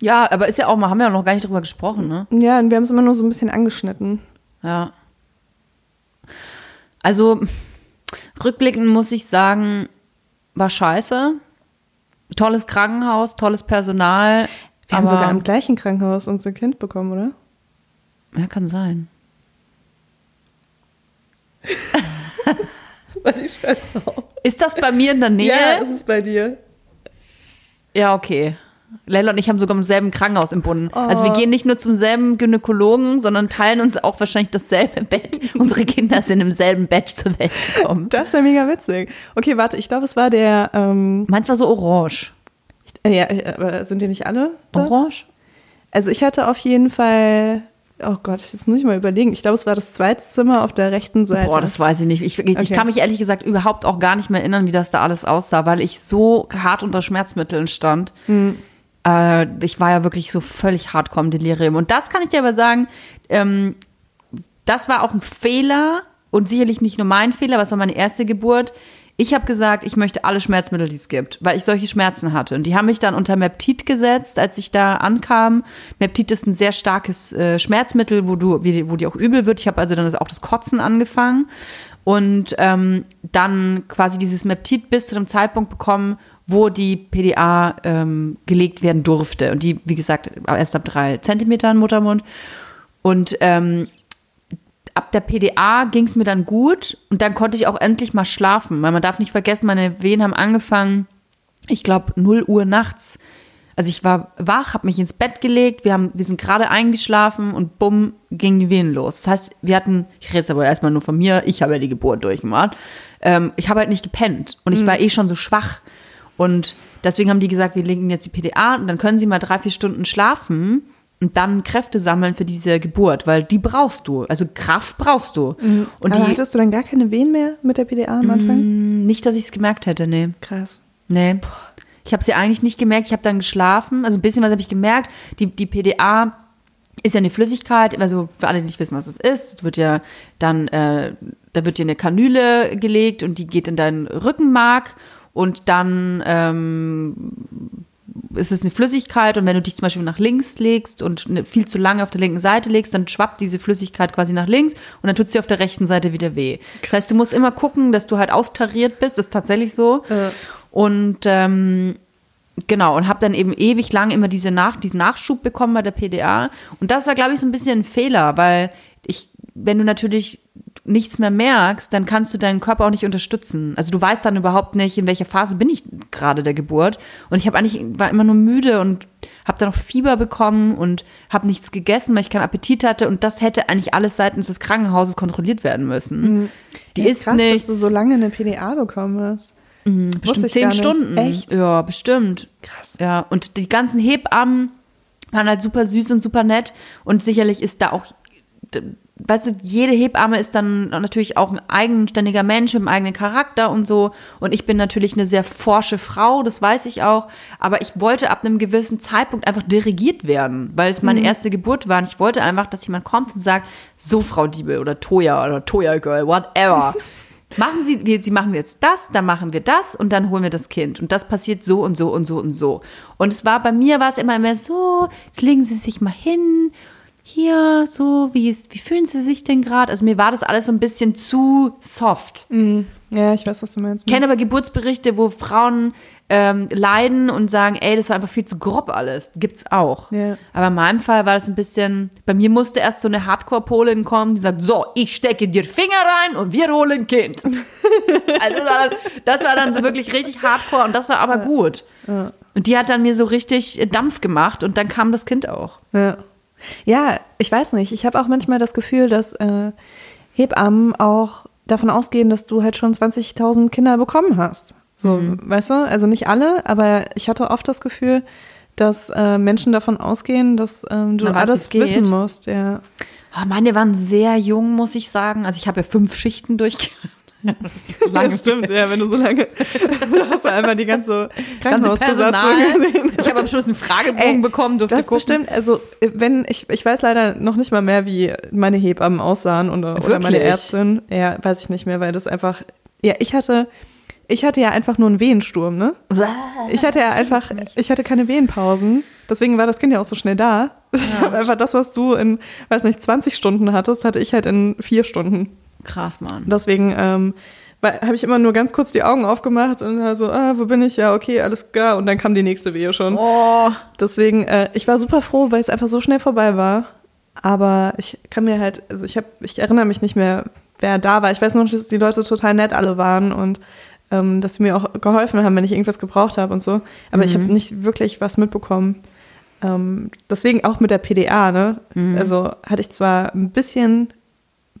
Ja, aber ist ja auch mal, haben wir ja noch gar nicht drüber gesprochen, ne? Ja, und wir haben es immer nur so ein bisschen angeschnitten. Ja. Also, rückblickend muss ich sagen, war scheiße. Tolles Krankenhaus, tolles Personal. Wir haben sogar im gleichen Krankenhaus unser Kind bekommen, oder? Ja, kann sein. War die Scheiße auch. Ist das bei mir in der Nähe? Ja, es ist bei dir. Ja, okay. Leila und ich haben sogar im selben Krankenhaus entbunden. Also wir Oh. gehen nicht nur zum selben Gynäkologen, sondern teilen uns auch wahrscheinlich dasselbe Bett. Unsere Kinder sind im selben Bett zur Welt gekommen. Das wäre mega witzig. Okay, warte, ich glaube, es war der, ähm, Meins war so orange. äh, ja, äh, aber sind die nicht alle da? Orange? Also ich hatte auf jeden Fall, oh Gott, jetzt muss ich mal überlegen. Ich glaube, es war das zweite Zimmer auf der rechten Seite. Boah, das weiß ich nicht. Ich, ich, ich Okay. kann mich ehrlich gesagt überhaupt auch gar nicht mehr erinnern, wie das da alles aussah, weil ich so hart unter Schmerzmitteln stand. Äh, ich war ja wirklich so völlig hardcore im Delirium. Und das kann ich dir aber sagen, ähm, das war auch ein Fehler und sicherlich nicht nur mein Fehler, was war meine erste Geburt. Ich habe gesagt, ich möchte alle Schmerzmittel, die es gibt, weil ich solche Schmerzen hatte. Und die haben mich dann unter Meptit gesetzt, als ich da ankam. Meptit ist ein sehr starkes äh, Schmerzmittel, wo du, wo dir auch übel wird. Ich habe also dann auch das Kotzen angefangen und ähm, dann quasi dieses Meptit bis zu dem Zeitpunkt bekommen, wo die PDA ähm, gelegt werden durfte. Und die, wie gesagt, erst ab drei Zentimetern Muttermund. Und ähm, ab der PDA ging es mir dann gut und dann konnte ich auch endlich mal schlafen, weil man darf nicht vergessen, meine Wehen haben angefangen, ich glaube, 0 Uhr nachts. Also ich war wach, habe mich ins Bett gelegt, wir, haben, wir sind gerade eingeschlafen und bumm, gingen die Wehen los. Das heißt, wir hatten, ich rede jetzt aber erstmal nur von mir, ich habe ja die Geburt durchgemacht. Ähm, ich habe halt nicht gepennt und ich war eh schon so schwach. Und deswegen haben die gesagt, wir legen jetzt die PDA und dann können sie mal drei, vier Stunden schlafen und dann Kräfte sammeln für diese Geburt, weil die brauchst du. Also Kraft brauchst du. Und Aber die, hattest du dann gar keine Wehen mehr mit der PDA am Anfang? nicht, dass ich es gemerkt hätte, nee. Krass. Nee. Ich habe sie eigentlich nicht gemerkt. Ich habe dann geschlafen. Also ein bisschen was habe ich gemerkt. Die, die PDA ist ja eine Flüssigkeit. Also für alle, die nicht wissen, was es ist, es wird ja dann, äh, da wird dir eine Kanüle gelegt und die geht in deinen Rückenmark und dann ähm, ist es eine Flüssigkeit und wenn du dich zum Beispiel nach links legst und ne- viel zu lange auf der linken Seite legst, dann schwappt diese Flüssigkeit quasi nach links und dann tut sie auf der rechten Seite wieder weh. Das heißt, du musst immer gucken, dass du halt austariert bist. Das ist tatsächlich so. Und ähm, genau, und habe dann eben ewig lang immer diese Nach diesen Nachschub bekommen bei der PDA. Und das war, glaube ich, so ein bisschen ein Fehler, weil ich, wenn du natürlich nichts mehr merkst, dann kannst du deinen Körper auch nicht unterstützen. Also du weißt dann überhaupt nicht, in welcher Phase bin ich gerade der Geburt. Und ich habe eigentlich war immer nur müde und habe dann auch Fieber bekommen und habe nichts gegessen, weil ich keinen Appetit hatte. Und das hätte eigentlich alles seitens des Krankenhauses kontrolliert werden müssen. Die Ja, ist krass, nicht dass du so lange eine PDA bekommen hast. Wusste bestimmt zehn. Stunden. Echt? Ja, bestimmt. Krass. Ja, und die ganzen Hebammen waren halt super süß und super nett. Und sicherlich ist da auch, weißt du, jede Hebamme ist dann natürlich auch ein eigenständiger Mensch mit einem eigenen Charakter und so. Und ich bin natürlich eine sehr forsche Frau, das weiß ich auch. Aber ich wollte ab einem gewissen Zeitpunkt einfach dirigiert werden, weil es meine erste Geburt war. Und ich wollte einfach, dass jemand kommt und sagt, so Frau Diebel oder Toya oder Toya Girl, whatever. Machen Sie, wir, Sie machen jetzt das, dann machen wir das und dann holen wir das Kind. Und das passiert so und so und so und so. Und es war bei mir war es immer mehr so, jetzt legen Sie sich mal hin, hier, so, wie, ist, wie fühlen Sie sich denn gerade? Also mir war das alles so ein bisschen zu soft. Ja, ich weiß, was du meinst. Ich kenne aber Geburtsberichte, wo Frauen ähm, leiden und sagen, ey, das war einfach viel zu grob alles. Gibt's auch. Ja. Aber in meinem Fall war das ein bisschen, bei mir musste erst so eine Hardcore-Polin kommen, die sagt, so, ich stecke dir Finger rein und wir holen Kind. also das war, dann, das war dann so wirklich richtig Hardcore und das war aber gut. Und die hat dann mir so richtig Dampf gemacht und dann kam das Kind auch. Ja. Ja, ich weiß nicht. Ich habe auch manchmal das Gefühl, dass äh, Hebammen auch davon ausgehen, dass du halt schon 20.000 Kinder bekommen hast. So, Mhm. weißt du? Also nicht alle, aber ich hatte oft das Gefühl, dass äh, Menschen davon ausgehen, dass ähm, du Man alles wissen musst. Ja. Oh, meine waren sehr jung, muss ich sagen. Also ich habe ja fünf Schichten durchgemacht. Das stimmt, ja, wenn du so lange, du hast du einmal die ganze Krankenhausbesatzung gesehen. Ich habe am Schluss einen Fragebogen Ey, bekommen, durfte Das gucken. bestimmt, also wenn ich, ich weiß leider noch nicht mal mehr, wie meine Hebammen aussahen oder, oder meine? Ärztin. Ja, weiß ich nicht mehr, weil das einfach, ja, ich hatte, ich hatte ja einfach nur einen Wehensturm, ne? Ich hatte ja einfach, ich hatte keine Wehenpausen. Deswegen war das Kind ja auch so schnell da. einfach das, was du in, weiß nicht, 20 Stunden hattest, hatte ich halt in vier Stunden. Krass, Mann. Deswegen ähm, habe ich immer nur ganz kurz die Augen aufgemacht und war so, ah, wo bin ich? Ja, okay, alles klar. Und dann kam die nächste Wehe schon. Oh, Deswegen, äh, ich war super froh, weil es einfach so schnell vorbei war. Aber ich kann mir halt, also ich habe, ich erinnere mich nicht mehr, wer da war. Ich weiß nur, dass die Leute total nett alle waren und ähm, dass sie mir auch geholfen haben, wenn ich irgendwas gebraucht habe und so. Aber ich habe nicht wirklich was mitbekommen. Ähm, deswegen auch mit der PDA, ne? Also hatte ich zwar ein bisschen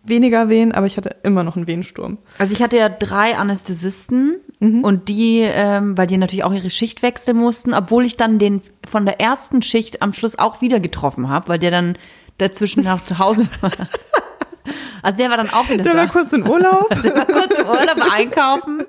weniger Wehen, aber ich hatte immer noch einen Wehensturm. Also ich hatte ja drei Anästhesisten Mhm. und die, ähm, weil die natürlich auch ihre Schicht wechseln mussten, obwohl ich dann den von der ersten Schicht am Schluss auch wieder getroffen habe, weil der dann dazwischen noch zu Hause war. Also der war dann auch wieder Der da. war kurz in Urlaub. Der war kurz im Urlaub einkaufen.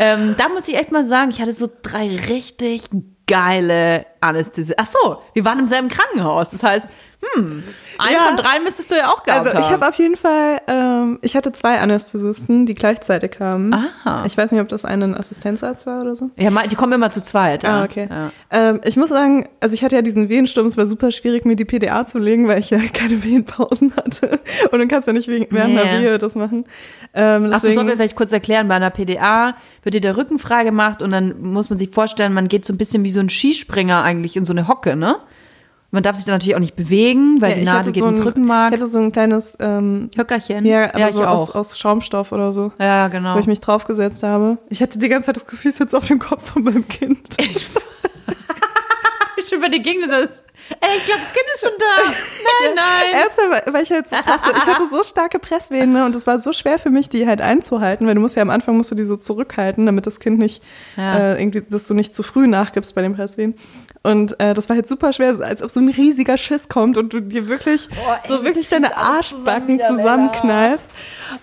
ähm, da muss ich echt mal sagen, ich hatte so drei richtig geile Anästhesie. Ach so, wir waren im selben Krankenhaus. Das heißt, hm, einen Ja. von drei müsstest du ja auch gehabt Also ich habe auf jeden Fall, ähm, ich hatte zwei Anästhesisten, die gleichzeitig kamen. Aha. Ich weiß nicht, ob das eine ein Assistenzarzt war oder so. Ja, die kommen immer zu zweit. Ah, okay. Ja. Ähm, ich muss sagen, also ich hatte ja diesen Wehensturm, es war super schwierig, mir die PDA zu legen, weil ich ja keine Wehenpausen hatte. Und du kannst ja nicht wegen- während Nee. der Wehe das machen. Ähm, Ach so, deswegen, sollen wir vielleicht kurz erklären, bei einer PDA wird dir der Rücken frei gemacht und dann muss man sich vorstellen, man geht so ein bisschen wie so ein Skispringer eigentlich in so eine Hocke, ne? Man darf sich dann natürlich auch nicht bewegen, weil Ja, die ich Nadel geht so ins ein- Rückenmark. Ich hatte so ein kleines, ähm, Höckerchen. ja, aber ja ich so aus, auch. aus Schaumstoff oder so, ja, genau. wo ich mich draufgesetzt habe. Ich hatte die ganze Zeit das Gefühl, ich sitze auf dem Kopf von meinem Kind. schon bei dir ging das. Ey, ich glaube, das Kind ist schon da. Nein, nein. Ernsthaft, weil- ich jetzt fast, ich hatte so starke Presswehen ne, und es war so schwer für mich, die halt einzuhalten, weil du musst ja am Anfang musst du die so zurückhalten, damit das Kind nicht Ja. äh, irgendwie, dass du nicht zu früh nachgibst bei den Presswehen. Und äh, das war halt super schwer, als ob so ein riesiger Schiss kommt und du dir wirklich so wirklich deine Arschbacken zusammenkneifst.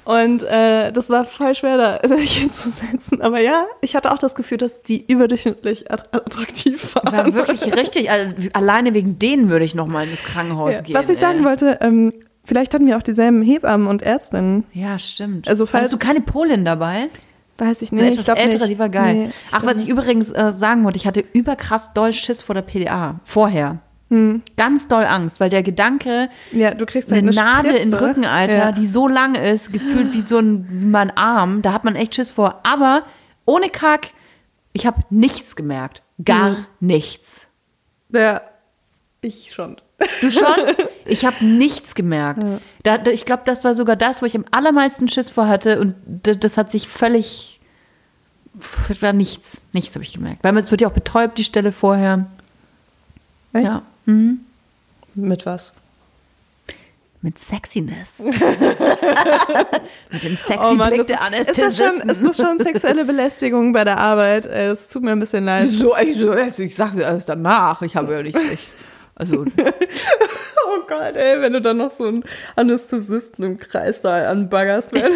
Und äh, das war voll schwer, da hinzusetzen. Aber ja, ich hatte auch das Gefühl, dass die überdurchschnittlich att- attraktiv waren. War wirklich richtig. Also, alleine wegen denen würde ich noch mal ins Krankenhaus Ja. gehen. Was ich sagen ey. wollte, ähm, vielleicht hatten wir auch dieselben Hebammen und Ärztinnen. Ja, stimmt. Also, falls- Hattest du keine Polin dabei? Weiß ich So nicht. etwas ich ältere, nicht. die war geil. Nee, Ach, was ich übrigens äh, sagen wollte, ich hatte überkrass doll Schiss vor der PDA. Vorher. Ganz doll Angst, weil der Gedanke, Ja, du kriegst halt eine eine Nadel in den Spritze. Rücken, Alter, Ja. die so lang ist, gefühlt wie so ein, wie mein Arm, da hat man echt Schiss vor. Aber ohne Kack, ich habe nichts gemerkt. Gar Mhm. nichts. ja, ich schon. Du schon? Ich habe nichts gemerkt. Da, da, ich glaube, das war sogar das, wo ich am allermeisten Schiss vor hatte und das hat sich völlig das war nichts, nichts habe ich gemerkt. Weil man- es wird ja auch betäubt, die Stelle vorher. Echt? Ja. Mit was? Mit Sexiness. Mit dem sexy Oh Mann, Blick das der ist, ist, das schon, Anästhesisten. ist das schon sexuelle Belästigung bei der Arbeit? Äh, Es tut mir ein bisschen leid. So, ich, so, ich sage alles danach. Ich habe ja nicht. Ich, also, Oh Gott, ey, wenn du dann noch so einen Anästhesisten im Kreis da anbaggerst, weil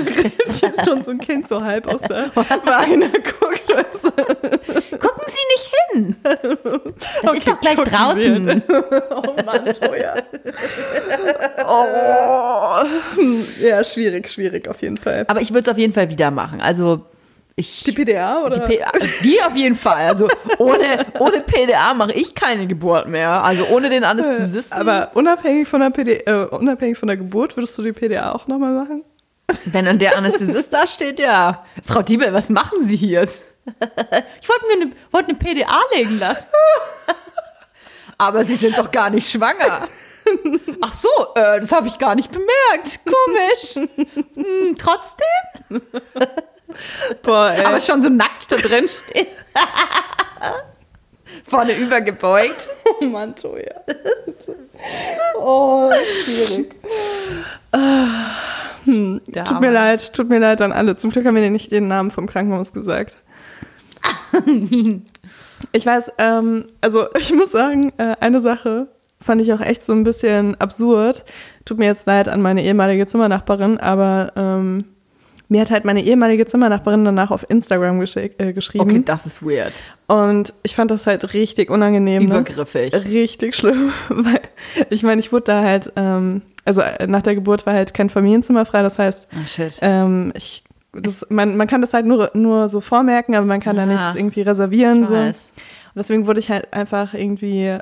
jetzt schon so ein Kind so halb aus der Vagina guckt. gucken Sie nicht hin. Das ist doch gleich draußen. Oh Mann, Joja. Oh. Hm, Ja, schwierig, schwierig auf jeden Fall. Aber ich würde es auf jeden Fall wieder machen. Also, ich. Die PDA oder? Die, PDA, die auf jeden Fall. Also ohne, ohne PDA mache ich keine Geburt mehr. Also ohne den Anästhesisten. Aber unabhängig von der PD, äh, unabhängig von der Geburt, würdest du die PDA auch nochmal machen? wenn dann der Anästhesist da steht, ja. Frau Diebel, was machen Sie hier? Ich wollte mir eine, wollte eine PDA legen lassen. Aber Sie sind doch gar nicht schwanger. Ach so, äh, das habe ich gar nicht bemerkt. Komisch. Hm, trotzdem? Boah, ey. Aber schon so nackt da drin steht. Vorne übergebeugt. oh Mann, Toja. Oh, schwierig. Der Tut Arme. mir leid, tut mir leid an alle. Zum Glück haben wir dir nicht den Namen vom Krankenhaus gesagt. Ich weiß, ähm, also ich muss sagen, äh, eine Sache fand ich auch echt so ein bisschen absurd. Tut mir jetzt leid an meine ehemalige Zimmernachbarin, aber ähm, mir hat halt meine ehemalige Zimmernachbarin danach auf Instagram äh, geschrieben. Okay, das ist weird. Und ich fand das halt richtig unangenehm. Ne? Übergriffig. Richtig schlimm, weil ich meine, ich wurde da halt, ähm, also äh, nach der Geburt war halt kein Familienzimmer frei, das heißt, shit. ähm, ich, das, man, man kann das halt nur, nur so vormerken, aber man kann da Ah, nichts irgendwie reservieren. So. Und deswegen wurde ich halt einfach irgendwie, äh,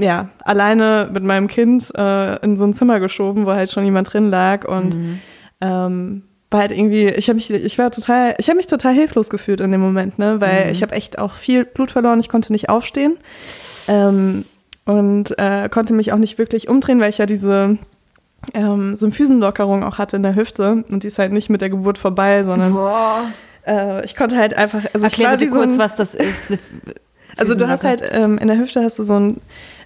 ja, alleine mit meinem Kind äh, in so ein Zimmer geschoben, wo halt schon jemand drin lag und Mhm. ähm, war halt irgendwie, ich habe mich, ich war total, ich habe mich total hilflos gefühlt in dem Moment, ne, weil Mhm. ich habe echt auch viel Blut verloren, ich konnte nicht aufstehen. Ähm, und äh, konnte mich auch nicht wirklich umdrehen, weil ich ja diese ähm, Symphysenlockerung auch hatte in der Hüfte. Und die ist halt nicht mit der Geburt vorbei, sondern Boah. äh, ich konnte halt einfach, also ich Erklär war bitte kurz, was das ist. also du hast halt ähm, in der Hüfte hast du so ein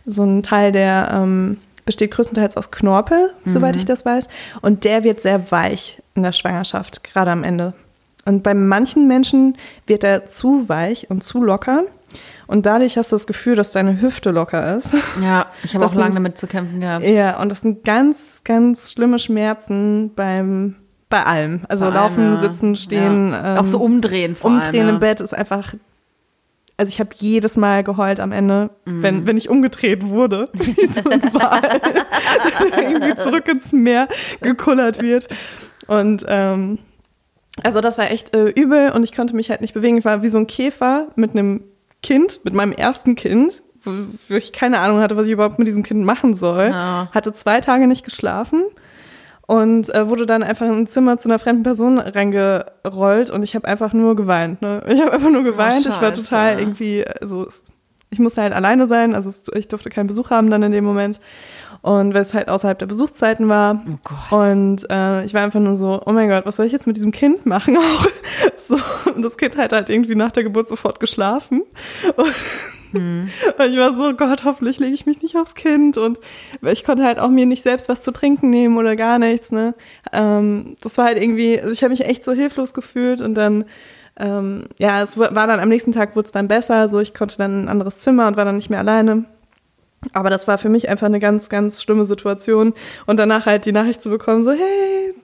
so ein Teil, der ähm, besteht größtenteils aus Knorpel, soweit ich das weiß, und der wird sehr weich in der Schwangerschaft, gerade am Ende. Und bei manchen Menschen wird er zu weich und zu locker. Und dadurch hast du das Gefühl, dass deine Hüfte locker ist. Ja, ich habe auch lange damit zu kämpfen gehabt. Ja, und das sind ganz, ganz schlimme Schmerzen beim, bei allem. Also Vor laufen, ja. sitzen, stehen. Ja. ähm, auch so umdrehen vor Umdrehen allem, im. Bett ist einfach. Also ich habe jedes Mal geheult am Ende, Mhm. wenn, wenn ich umgedreht wurde, wie so ein Wal, der irgendwie zurück ins Meer gekullert wird. Und ähm, also das war echt äh, übel und ich konnte mich halt nicht bewegen. Ich war wie so ein Käfer mit einem Kind, mit meinem ersten Kind, wo, ich keine Ahnung hatte, was ich überhaupt mit diesem Kind machen soll. Ja. Hatte zwei Tage nicht geschlafen und äh, wurde dann einfach in ein Zimmer zu einer fremden Person reingerollt und ich habe einfach nur geweint. Ne? Ich habe einfach nur geweint. ich war total irgendwie, also ich musste halt alleine sein, also ich durfte keinen Besuch haben dann in dem Moment. Und weil es halt außerhalb der Besuchszeiten war. Oh Gott. Und äh, ich war einfach nur so, oh mein Gott, was soll ich jetzt mit diesem Kind machen auch? So, und das Kind hat halt irgendwie nach der Geburt sofort geschlafen. Und, Hm. und ich war so, oh Gott, hoffentlich lege ich mich nicht aufs Kind. Und ich konnte halt auch mir nicht selbst was zu trinken nehmen oder gar nichts. Ne? Ähm, das war halt irgendwie, also ich habe mich echt so hilflos gefühlt und dann ähm, ja, es war dann am nächsten Tag wurde es dann besser, so ich konnte dann in ein anderes Zimmer und war dann nicht mehr alleine. Aber das war für mich einfach eine ganz, ganz schlimme Situation. Und danach halt die Nachricht zu bekommen, so, hey,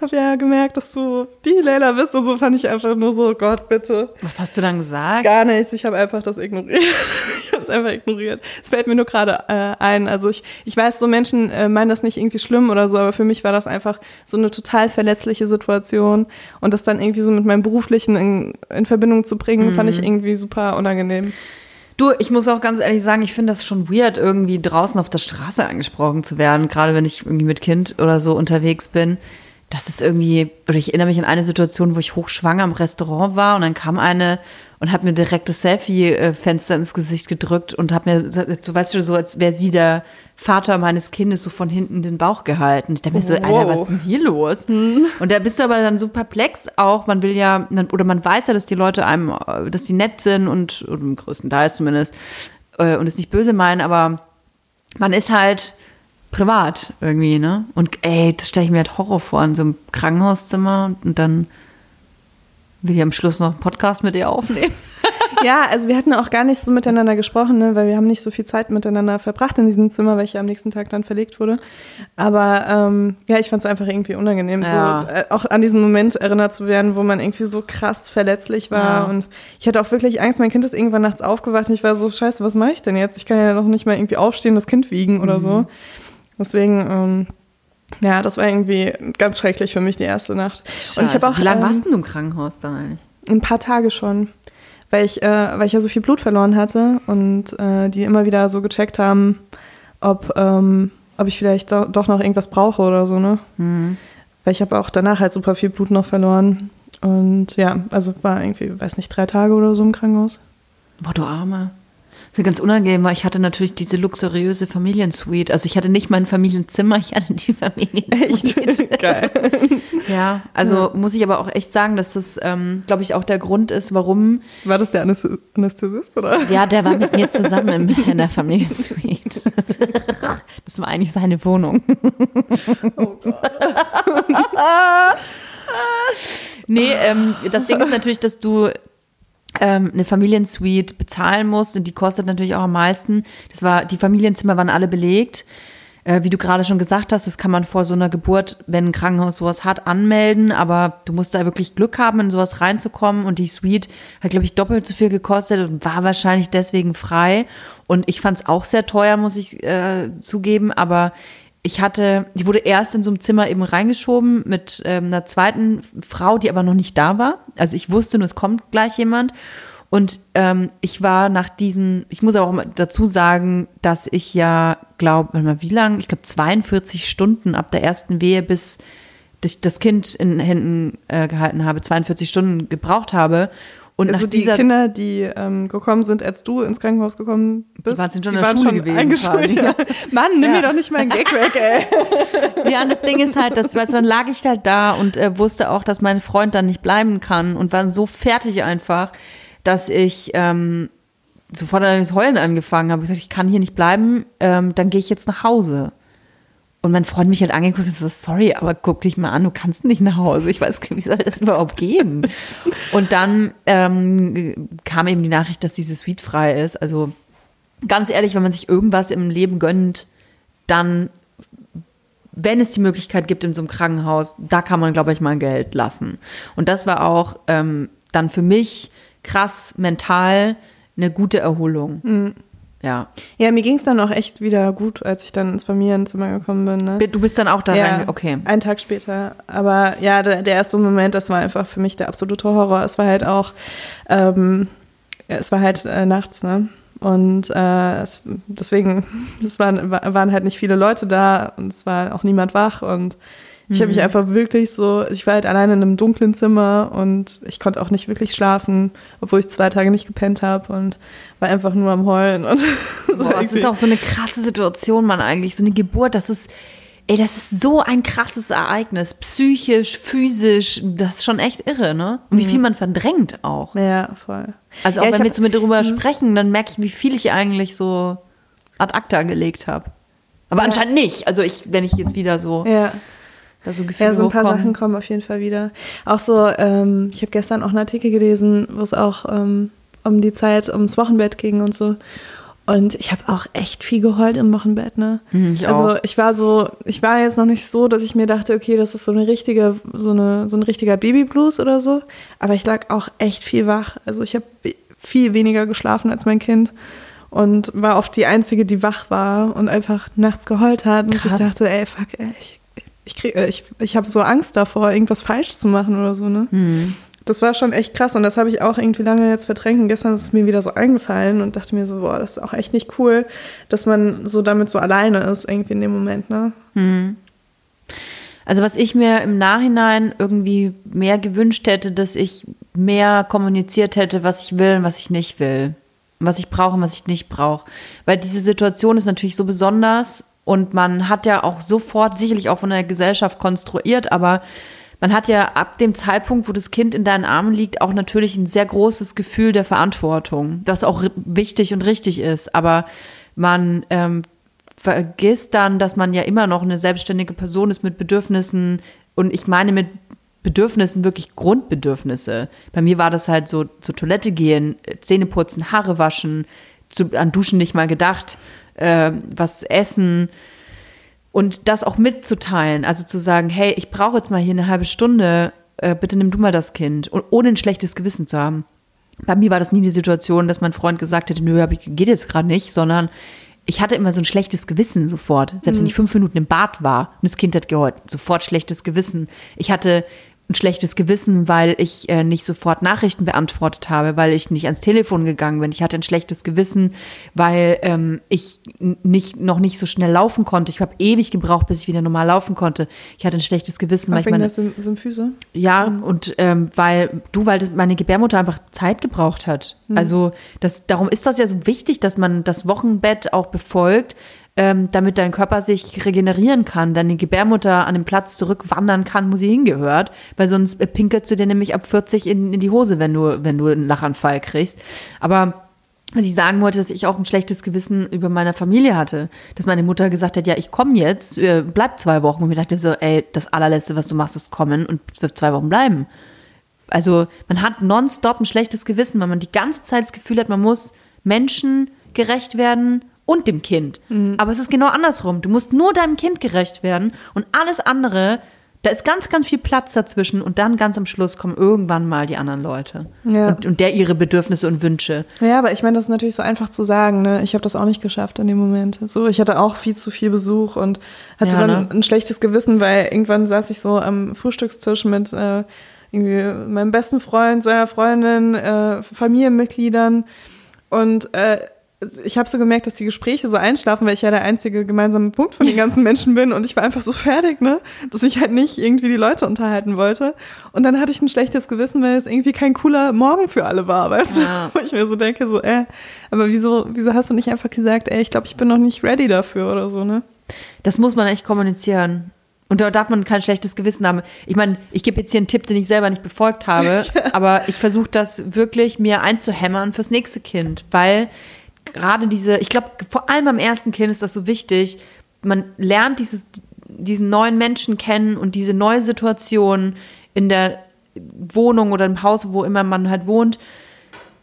hab ja gemerkt, dass du die Leila bist und so fand ich einfach nur so, Gott, bitte. Was hast du dann gesagt? Gar nichts, ich habe einfach das ignoriert. ich habe es einfach ignoriert. Es fällt mir nur gerade äh, ein. Also ich, ich weiß, so Menschen äh, meinen das nicht irgendwie schlimm oder so, aber für mich war das einfach so eine total verletzliche Situation. Und das dann irgendwie so mit meinem Beruflichen in, in Verbindung zu bringen, fand ich irgendwie super unangenehm. Du, ich muss auch ganz ehrlich sagen, ich finde das schon weird, irgendwie draußen auf der Straße angesprochen zu werden, gerade wenn ich irgendwie mit Kind oder so unterwegs bin. Das ist irgendwie, oder ich erinnere mich an eine Situation, wo ich hochschwanger im Restaurant war und dann kam eine und hat mir direkt das Selfie-Fenster ins Gesicht gedrückt und hat mir, so weißt du, so als wäre sie der Vater meines Kindes so von hinten den Bauch gehalten. Ich dachte mir so, Alter, Wow. was ist denn hier los? Und da bist du aber dann so perplex auch. Man will ja, man, oder man weiß ja, dass die Leute einem, dass die nett sind und, und im größten Teil zumindest, äh, und es nicht böse meinen, aber man ist halt privat irgendwie, ne? Und ey, das stelle ich mir halt Horror vor, in so einem Krankenhauszimmer und dann will ich am Schluss noch einen Podcast mit ihr aufnehmen. Ja, also wir hatten auch gar nicht so miteinander gesprochen, ne, weil wir haben nicht so viel Zeit miteinander verbracht in diesem Zimmer, ja am nächsten Tag dann verlegt wurde. Aber ähm, ja, ich fand es einfach irgendwie unangenehm, Ja. so äh, auch an diesen Moment erinnert zu werden, wo man irgendwie so krass verletzlich war. Ja. Und ich hatte auch wirklich Angst, mein Kind ist irgendwann nachts aufgewacht und ich war so, scheiße, was mache ich denn jetzt? Ich kann ja noch nicht mal irgendwie aufstehen, das Kind wiegen oder so. Deswegen, ähm, ja, das war irgendwie ganz schrecklich für mich die erste Nacht. Und ich habe auch Wie lange ähm, warst du im Krankenhaus da eigentlich? ein paar Tage schon, weil ich, äh, weil ich ja so viel Blut verloren hatte und äh, die immer wieder so gecheckt haben, ob, ähm, ob ich vielleicht do doch noch irgendwas brauche oder so, ne? Weil ich habe auch danach halt super viel Blut noch verloren. Und ja, also war irgendwie, weiß nicht, drei Tage oder so im Krankenhaus. Boah, du Arme. Das ganz unangenehm, weil ich hatte natürlich diese luxuriöse Familiensuite. Also ich hatte nicht mein Familienzimmer, ich hatte die Familiensuite. Geil. Ja, also muss ich aber auch echt sagen, dass das, ähm, glaube ich, auch der Grund ist, warum, War das der Anästhes- Anästhesist, oder? ja, der war mit mir zusammen in der Familiensuite. Das war eigentlich seine Wohnung. nee, ähm, das Ding ist natürlich, dass du ähm, eine Familiensuite bezahlen musst und die kostet natürlich auch am meisten. Das war, die Familienzimmer waren alle belegt. Äh, wie du gerade schon gesagt hast, das kann man vor so einer Geburt, wenn ein Krankenhaus sowas hat, anmelden, aber du musst da wirklich Glück haben, in sowas reinzukommen und die Suite hat, glaube ich, doppelt so viel gekostet und war wahrscheinlich deswegen frei. Und ich fand es auch sehr teuer, muss ich äh, zugeben, aber ich hatte, die wurde erst in so einem Zimmer eben reingeschoben mit ähm, einer zweiten Frau, die aber noch nicht da war. Also ich wusste nur, es kommt gleich jemand. Und ähm, ich war nach diesen, ich muss auch dazu sagen, dass ich ja, glaube, wie lang? Ich glaube 42 Stunden ab der ersten Wehe, bis ich das Kind in Händen äh, gehalten habe, 42 Stunden gebraucht habe. Und Also die Kinder, die ähm, gekommen sind, als du ins Krankenhaus gekommen bist, waren schon in der Schule gewesen eingeschult. Ja. Mann, nimm Ja. mir doch nicht meinen Gag weg, ey. Ja, und das Ding ist halt, dass, weißt, dann lag ich halt da und äh, wusste auch, dass mein Freund dann nicht bleiben kann und war so fertig einfach, dass ich ähm, sofort an das Heulen angefangen habe. Ich gesagt, ich kann hier nicht bleiben, ähm, dann gehe ich jetzt nach Hause. Und mein Freund mich halt angeguckt und so, sorry, aber guck dich mal an, du kannst nicht nach Hause. Ich weiß wie soll das überhaupt gehen? Und dann ähm, kam eben die Nachricht, dass diese Suite frei ist. Also ganz ehrlich, wenn man sich irgendwas im Leben gönnt, dann wenn es die Möglichkeit gibt in so einem Krankenhaus, da kann man, glaube ich, mal Geld lassen. Und das war auch ähm, dann für mich krass mental eine gute Erholung. Ja. Ja, mir ging es dann auch echt wieder gut, als ich dann ins Familienzimmer gekommen bin. Ne? Du bist dann auch da ja, rein. Okay. Einen Tag später. Aber ja, der, der erste Moment, das war einfach für mich der absolute Horror. Es war halt auch, ähm, es war halt äh, nachts, ne? Und äh, es, deswegen, es waren, waren halt nicht viele Leute da und es war auch niemand wach und Ich habe mich einfach wirklich so, ich war halt alleine in einem dunklen Zimmer und ich konnte auch nicht wirklich schlafen, obwohl ich zwei Tage nicht gepennt habe und war einfach nur am Heulen. Und Boah, das ist auch so eine krasse Situation, man eigentlich. So eine Geburt, das ist, ey, das ist so ein krasses Ereignis. Psychisch, physisch, das ist schon echt irre, ne? Und wie viel man verdrängt auch. Ja, voll. Also auch Ja, wenn wir zu mir darüber sprechen, dann merke ich, wie viel ich eigentlich so ad acta gelegt habe. Aber anscheinend nicht. Also ich, wenn ich jetzt wieder so, Ja. Da so Gefühle Ja, so ein paar hochkommen. Sachen kommen auf jeden Fall wieder. Auch so, ähm, ich habe gestern auch einen Artikel gelesen, wo es auch ähm, um die Zeit ums Wochenbett ging und so. Und ich habe auch echt viel geheult im Wochenbett, ne? Hm, ich also auch. ich war so, ich war jetzt noch nicht so, dass ich mir dachte, okay, das ist so eine richtige, so eine, so ein richtiger Babyblues oder so. Aber ich lag auch echt viel wach. Also ich habe viel weniger geschlafen als mein Kind und war oft die Einzige, die wach war und einfach nachts geheult hat. Und ich Krass. dachte, ey, fuck, ey, ich, ich, krieg, äh, ich, ich habe so Angst davor, irgendwas falsch zu machen oder so, ne? Hm. Das war schon echt krass und das habe ich auch irgendwie lange jetzt verdrängt. Und gestern ist es mir wieder so eingefallen und dachte mir so, boah, das ist auch echt nicht cool, dass man so damit so alleine ist, irgendwie in dem Moment, ne? Also was ich mir im Nachhinein irgendwie mehr gewünscht hätte, dass ich mehr kommuniziert hätte, was ich will und was ich nicht will. Was ich brauche und was ich nicht brauche. Weil diese Situation ist natürlich so besonders und man hat ja auch sofort, sicherlich auch von der Gesellschaft konstruiert, aber man hat ja ab dem Zeitpunkt, wo das Kind in deinen Armen liegt, auch natürlich ein sehr großes Gefühl der Verantwortung, das auch wichtig und richtig ist. Aber man ähm, vergisst dann, dass man ja immer noch eine selbstständige Person ist mit Bedürfnissen und ich meine mit Bedürfnissen wirklich Grundbedürfnisse. Bei mir war das halt so zur Toilette gehen, Zähne putzen, Haare waschen, zu, an Duschen nicht mal gedacht, äh, was essen und das auch mitzuteilen, also zu sagen, hey, ich brauche jetzt mal hier eine halbe Stunde, äh, bitte nimm du mal das Kind und ohne ein schlechtes Gewissen zu haben. Bei mir war das nie die Situation, dass mein Freund gesagt hätte, nö, ich, geht jetzt gerade nicht, sondern ich hatte immer so ein schlechtes Gewissen sofort. Selbst wenn ich fünf Minuten im Bad war und das Kind hat geheult, sofort schlechtes Gewissen. Ich hatte ein schlechtes Gewissen, weil ich äh, nicht sofort Nachrichten beantwortet habe, weil ich nicht ans Telefon gegangen bin. Ich hatte ein schlechtes Gewissen, weil ähm, ich nicht, noch nicht so schnell laufen konnte. Ich habe ewig gebraucht, bis ich wieder normal laufen konnte. Ich hatte ein schlechtes Gewissen, weil ich meine, Symphyse. ja, und ähm, weil du, weil das meine Gebärmutter einfach Zeit gebraucht hat. Also das, darum ist das ja so wichtig, dass man das Wochenbett auch befolgt, ähm, damit dein Körper sich regenerieren kann, deine Gebärmutter an den Platz zurückwandern kann, wo sie hingehört, weil sonst äh, pinkelst du dir nämlich ab 40 in, in die Hose, wenn du, wenn du einen Lachanfall kriegst. Aber was ich sagen wollte, dass ich auch ein schlechtes Gewissen über meine Familie hatte. Dass meine Mutter gesagt hat, ja, ich komme jetzt, äh, bleib zwei Wochen. Und ich dachte so, ey, das allerletzte, was du machst, ist kommen und für zwei Wochen bleiben. Also man hat nonstop ein schlechtes Gewissen, weil man die ganze Zeit das Gefühl hat, man muss Menschen gerecht werden und dem Kind. Aber es ist genau andersrum. Du musst nur deinem Kind gerecht werden und alles andere, da ist ganz, ganz viel Platz dazwischen und dann ganz am Schluss kommen irgendwann mal die anderen Leute. Ja. Und, und der ihre Bedürfnisse und Wünsche. Ja, aber ich meine, das ist natürlich so einfach zu sagen. Ne? Ich habe das auch nicht geschafft in dem Moment. So, ich hatte auch viel zu viel Besuch und hatte Ja, dann ne? ein schlechtes Gewissen, weil irgendwann saß ich so am Frühstückstisch mit äh, irgendwie meinem besten Freund, seiner Freundin, äh, Familienmitgliedern und äh, ich habe so gemerkt, dass die Gespräche so einschlafen, weil ich ja der einzige gemeinsame Punkt von den ganzen Menschen bin und ich war einfach so fertig, ne, dass ich halt nicht irgendwie die Leute unterhalten wollte. Und dann hatte ich ein schlechtes Gewissen, weil es irgendwie kein cooler Morgen für alle war, weißt Ja. du? Wo ich mir so denke, so, äh, aber wieso, wieso hast du nicht einfach gesagt, ey, ich glaube, ich bin noch nicht ready dafür oder so, ne? Das muss man echt kommunizieren. Und da darf man kein schlechtes Gewissen haben. Ich meine, ich gebe jetzt hier einen Tipp, den ich selber nicht befolgt habe, aber ich versuche das wirklich mir einzuhämmern fürs nächste Kind, weil gerade diese, ich glaube, vor allem am ersten Kind ist das so wichtig, man lernt dieses, diesen neuen Menschen kennen und diese neue Situation in der Wohnung oder im Haus, wo immer man halt wohnt,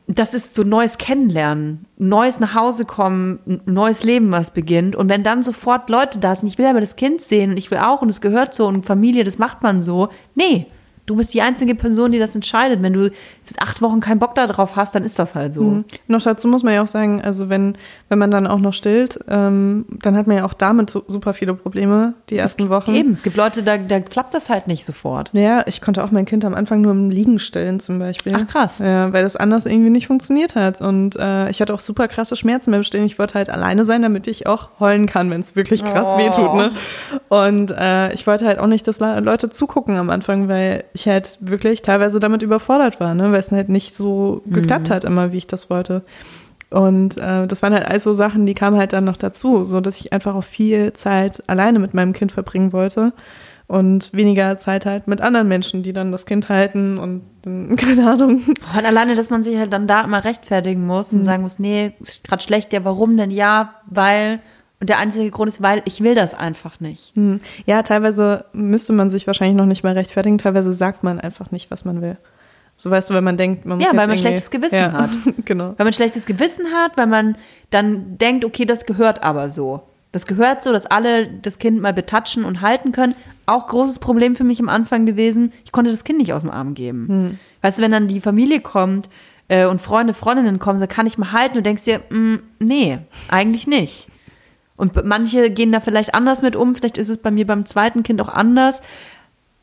das ist so neues Kennenlernen, neues nach Hause kommen, neues Leben, was beginnt. Und wenn dann sofort Leute da sind, ich will aber das Kind sehen und ich will auch und es gehört so und Familie, das macht man so. Nee, Du bist die einzige Person, die das entscheidet. Wenn du acht Wochen keinen Bock darauf hast, dann ist das halt so. Mhm. Noch dazu muss man ja auch sagen, also wenn, wenn man dann auch noch stillt, ähm, dann hat man ja auch damit so, super viele Probleme die ersten es, Wochen. Eben, es gibt Leute, da, da klappt das halt nicht sofort. Ja, ich konnte auch mein Kind am Anfang nur im Liegen stillen zum Beispiel. Ach krass. Ja, weil das anders irgendwie nicht funktioniert hat. Und äh, ich hatte auch super krasse Schmerzen beim Stillen. Ich wollte halt alleine sein, damit ich auch heulen kann, wenn es wirklich krass Oh. wehtut. Ne? Und äh, ich wollte halt auch nicht, dass Le- Leute zugucken am Anfang, weil ich halt wirklich teilweise damit überfordert war, ne? weil es halt nicht so geklappt hat immer, wie ich das wollte. Und äh, das waren halt alles so Sachen, die kamen halt dann noch dazu, so dass ich einfach auch viel Zeit alleine mit meinem Kind verbringen wollte und weniger Zeit halt mit anderen Menschen, die dann das Kind halten und keine Ahnung. Und alleine, dass man sich halt dann da immer rechtfertigen muss Mhm. und sagen muss, nee, ist gerade schlecht, ja, warum denn? Ja, weil. Und der einzige Grund ist, weil ich will das einfach nicht. Hm. Ja, teilweise müsste man sich wahrscheinlich noch nicht mal rechtfertigen, teilweise sagt man einfach nicht, was man will. So weißt du, wenn man denkt, man muss Ja, weil man schlechtes Gewissen ja, hat. genau. Weil man schlechtes Gewissen hat, weil man dann denkt, okay, das gehört aber so. Das gehört so, dass alle das Kind mal betatschen und halten können. Auch großes Problem für mich am Anfang gewesen. Ich konnte das Kind nicht aus dem Arm geben. Weißt du, wenn dann die Familie kommt äh, und Freunde, Freundinnen kommen, so kann ich mal halten und denkst dir, mm, nee, eigentlich nicht. Und manche gehen da vielleicht anders mit um. Vielleicht ist es bei mir beim zweiten Kind auch anders.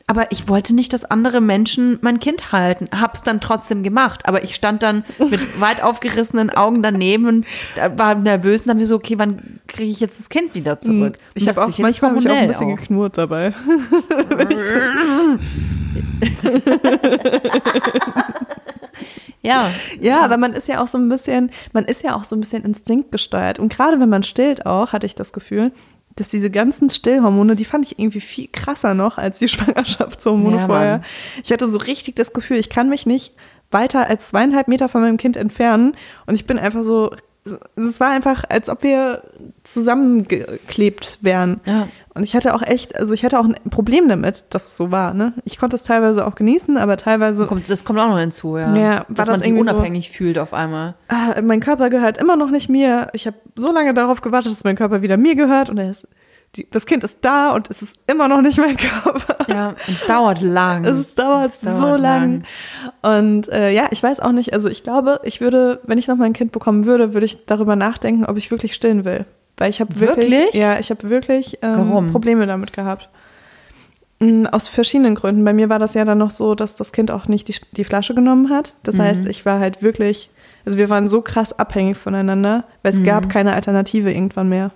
Aber ich wollte nicht, dass andere Menschen mein Kind halten. Hab's dann trotzdem gemacht. Aber ich stand dann mit weit aufgerissenen Augen daneben und war nervös und dann wir so, okay, wann kriege ich jetzt das Kind wieder zurück? Hm. Ich Und habe auch manchmal habe ich auch ein bisschen auch. geknurrt dabei. Ja, Ja, aber man ist ja auch so ein bisschen, man ist ja auch so ein bisschen instinktgesteuert. Und gerade wenn man stillt auch, hatte ich das Gefühl, dass diese ganzen Stillhormone, die fand ich irgendwie viel krasser noch als die Schwangerschaftshormone Ja, vorher. Mann. Ich hatte so richtig das Gefühl, ich kann mich nicht weiter als zweieinhalb Meter von meinem Kind entfernen. Und ich bin einfach so, es war einfach, als ob wir zusammengeklebt wären. Ja. Und ich hatte auch echt, also ich hatte auch ein Problem damit, dass es so war. Ne? Ich konnte es teilweise auch genießen, aber teilweise kommt, das kommt auch noch hinzu, ja. Ja, dass das man sich irgendwie so- unabhängig fühlt auf einmal. ah, mein Körper gehört immer noch nicht mir. Ich habe so lange darauf gewartet, dass mein Körper wieder mir gehört und er ist, die, das Kind ist da und es ist immer noch nicht mein Körper. Ja, es dauert lang. Es dauert, dauert so lang. Und äh, ja, ich weiß auch nicht, also ich glaube, ich würde, wenn ich noch mal ein Kind bekommen würde, würde ich darüber nachdenken, ob ich wirklich stillen will. Weil ich habe wirklich, Wirklich? ja, ich habe wirklich ähm? Probleme damit gehabt. Mm, Aus verschiedenen Gründen. Bei mir war das ja dann noch so, dass das Kind auch nicht die, die Flasche genommen hat. Das Mhm. heißt, ich war halt wirklich, also wir waren so krass abhängig voneinander, weil es Mhm. gab keine Alternative irgendwann mehr.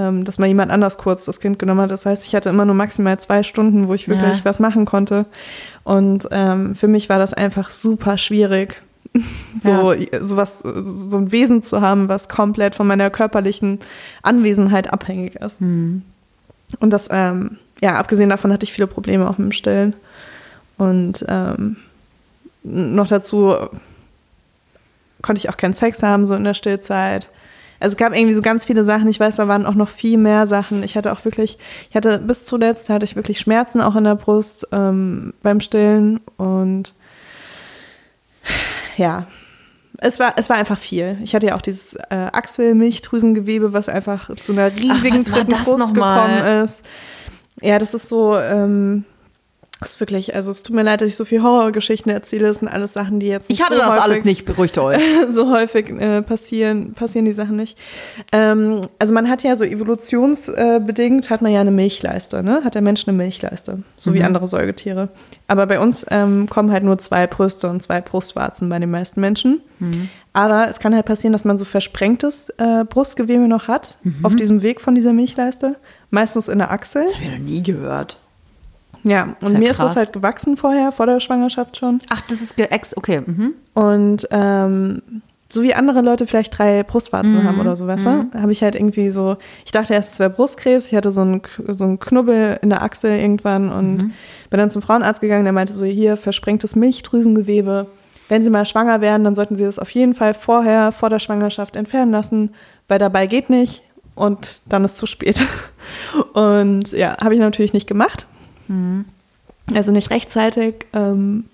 Ähm, dass mal jemand anders kurz das Kind genommen hat. Das heißt, ich hatte immer nur maximal zwei Stunden, wo ich wirklich Ja. was machen konnte. Und ähm, für mich war das einfach super schwierig, so sowas, so ein Wesen zu haben, was komplett von meiner körperlichen Anwesenheit abhängig ist. Und das, ähm, ja, abgesehen davon hatte ich viele Probleme auch mit dem Stillen. Und ähm, noch dazu konnte ich auch keinen Sex haben, so in der Stillzeit. Also es gab irgendwie so ganz viele Sachen. Ich weiß, da waren auch noch viel mehr Sachen. Ich hatte auch wirklich, ich hatte bis zuletzt hatte ich wirklich Schmerzen auch in der Brust ähm, beim Stillen und ja, es war, es war einfach viel. Ich hatte ja auch dieses äh, Achselmilchdrüsengewebe, was einfach zu einer riesigen war dritten Brust gekommen ist. Ja, das ist so, ähm, das ist wirklich, also es tut mir leid, dass ich so viel Horrorgeschichten erzähle. Das sind alles Sachen, die jetzt nicht Ich hatte so das häufig, alles nicht, beruhigt euch. so häufig äh, passieren, passieren die Sachen nicht. Ähm, also man hat ja so evolutionsbedingt, hat man ja eine Milchleiste, ne? Hat der Mensch eine Milchleiste, so wie andere Säugetiere. Aber bei uns ähm, kommen halt nur zwei Brüste und zwei Brustwarzen bei den meisten Menschen. Aber es kann halt passieren, dass man so versprengtes äh, Brustgewebe noch hat, auf diesem Weg von dieser Milchleiste. Meistens in der Achsel. Das habe ich noch nie gehört. Ja, und ja mir ist das krass. halt gewachsen vorher, vor der Schwangerschaft schon. Ach, das ist ex, okay. Mhm. Und ähm, so wie andere Leute vielleicht drei Brustwarzen haben oder so, weißt du, habe ich halt irgendwie so, ich dachte erst, es wäre Brustkrebs, ich hatte so einen, so einen Knubbel in der Achsel irgendwann und bin dann zum Frauenarzt gegangen, der meinte so, hier, versprengtes Milchdrüsengewebe. Wenn Sie mal schwanger werden, dann sollten Sie das auf jeden Fall vorher, vor der Schwangerschaft entfernen lassen, weil dabei geht nicht und dann ist zu spät. Und ja, habe ich natürlich nicht gemacht. Also nicht rechtzeitig. Ähm,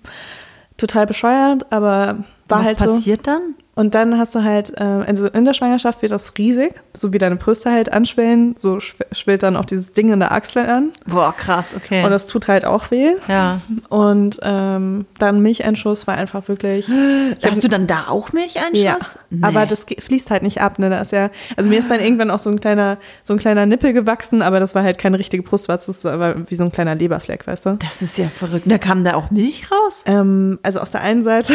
total bescheuert, aber war Was halt so. passiert dann? Und dann hast du halt, äh, also in der Schwangerschaft wird das riesig, so wie deine Brüste halt anschwellen, so schw- schwillt dann auch dieses Ding in der Achsel an. Boah, krass, okay. Und das tut halt auch weh. ja. Und ähm, dann Milcheinschuss war einfach wirklich. Hast du dann da auch Milcheinschuss? Ja, Nee. aber das fließt halt nicht ab, ne? Da ist ja, also mir ist dann irgendwann auch so ein kleiner, so ein kleiner Nippel gewachsen, aber das war halt keine richtige Brustwarze, das war wie so ein kleiner Leberfleck, weißt du? Das ist ja verrückt. Da kam da auch Milch raus? Ähm, also aus der einen Seite,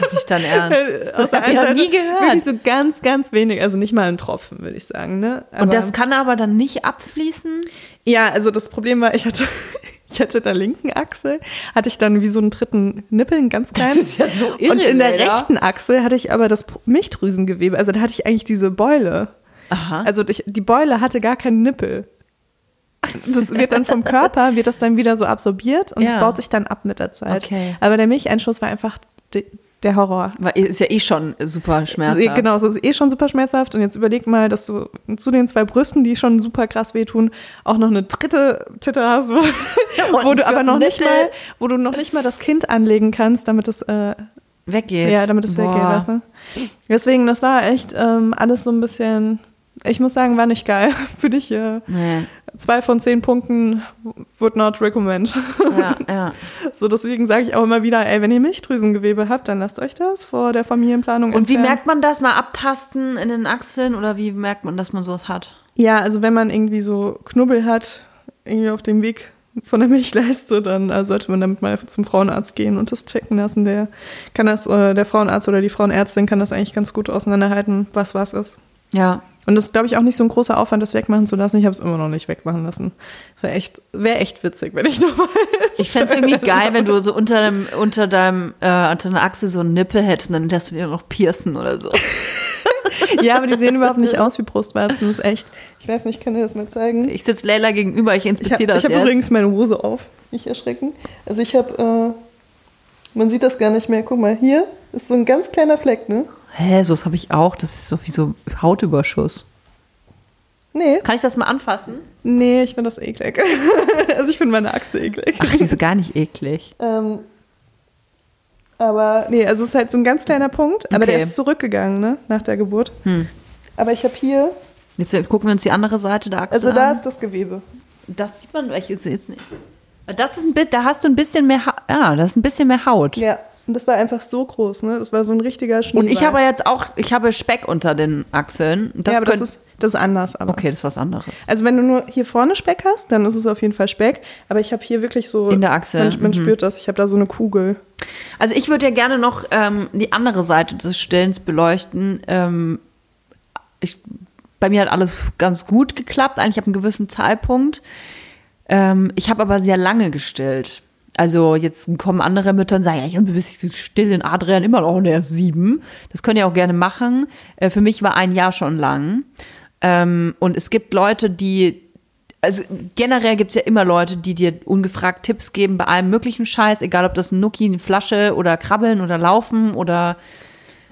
Das ist nicht dein Ernst. aus der einen noch nie gehört. wirklich so ganz, ganz wenig, also nicht mal ein Tropfen, würde ich sagen, ne? Aber, Und das kann aber dann nicht abfließen? ja, also das Problem war, ich hatte, ich hatte in der linken Achsel, hatte ich dann wie so einen dritten Nippel, einen ganz kleinen. ist ja so irre, Und in der Leila. rechten Achsel hatte ich aber das Milchdrüsengewebe, also da hatte ich eigentlich diese Beule. Aha. Also ich, die Beule hatte gar keinen Nippel. Das wird dann vom Körper, wird das dann wieder so absorbiert und es Ja. baut sich dann ab mit der Zeit. Okay. Aber der Milcheinschuss war einfach der Horror. Weil ist ja eh schon super schmerzhaft. Also, genau, es ist eh schon super schmerzhaft und jetzt überleg mal, dass du zu den zwei Brüsten, die schon super krass wehtun, auch noch eine dritte Titte hast, wo, wo du aber noch nicht mal, wo du noch nicht mal das Kind anlegen kannst, damit es äh, Weggeht. ja, damit es weggeht, weißt du? Deswegen, das war echt ähm, alles so ein bisschen, ich muss sagen, war nicht geil. Für dich äh, Nee. Zwei von zehn Punkten would not recommend. Ja, ja. so deswegen sage ich auch immer wieder, ey, wenn ihr Milchdrüsengewebe habt, dann lasst euch das vor der Familienplanung Und wie entfernen. merkt man das? Mal abtasten in den Achseln oder wie merkt man, dass man sowas hat? Ja, also wenn man irgendwie so Knubbel hat, irgendwie auf dem Weg von der Milchleiste, dann äh, sollte man damit mal zum Frauenarzt gehen und das checken lassen. Der kann das, äh, der Frauenarzt oder die Frauenärztin kann das eigentlich ganz gut auseinanderhalten, was was ist. Ja. Und das ist, glaube ich, auch nicht so ein großer Aufwand, das wegmachen zu lassen. Ich habe es immer noch nicht wegmachen lassen. Das wäre echt, wär echt witzig, wenn ich nochmal. Ich fände es irgendwie geil, wenn du so unter dem, unter deinem, äh, unter deiner Achse so einen Nippel hättest und dann lässt du dir noch piercen oder so. ja, aber die sehen überhaupt nicht aus wie Brustwarzen. Das ist echt. Ich weiß nicht, kann dir das mal zeigen? Ich sitze Leila gegenüber, ich Ich inspiziere habe das hab jetzt. übrigens meine Hose auf. Nicht erschrecken. Also ich habe, äh, man sieht das gar nicht mehr. Guck mal, hier ist so ein ganz kleiner Fleck, ne? Hä, sowas habe ich auch. Das ist so wie so Hautüberschuss. Nee, Kann ich das mal anfassen? nee, ich finde das eklig. also ich finde meine Achse eklig. Ach, die ist gar nicht eklig. Ähm, aber nee, also es ist halt so ein ganz kleiner Punkt. Aber der Okay. ist zurückgegangen, ne? Nach der Geburt. Hm. Aber ich habe hier, Jetzt gucken wir uns die andere Seite der Achse also an. da ist das Gewebe. Das sieht man, ich sehe es nicht. Das ist ein bisschen, da hast du ein bisschen mehr, ha ja, das ist ein bisschen mehr Haut. Ja, und das war einfach so groß, ne? Das war so ein richtiger Schneeball. Und ich habe jetzt auch, ich habe Speck unter den Achseln. Das ja, aber das ist, das ist anders. Aber. okay, das ist was anderes. Also wenn du nur hier vorne Speck hast, dann ist es auf jeden Fall Speck. Aber ich habe hier wirklich so... In der Achsel, Man, man mhm. spürt das. Ich habe da so eine Kugel. Also ich würde ja gerne noch ähm, die andere Seite des Stillens beleuchten. Ähm, ich, bei mir hat alles ganz gut geklappt, eigentlich ab einem gewissen Zeitpunkt. Ähm, ich habe aber sehr lange gestillt. Also jetzt kommen andere Mütter und sagen, ja, ich bin bis still in Adrian immer noch und er ist sieben. Das könnt ihr auch gerne machen. Äh, für mich war ein Jahr schon lang. Ähm, und es gibt Leute, die also generell gibt's ja immer Leute, die dir ungefragt Tipps geben bei allem möglichen Scheiß, egal ob das ein Nuki, eine Flasche oder Krabbeln oder Laufen oder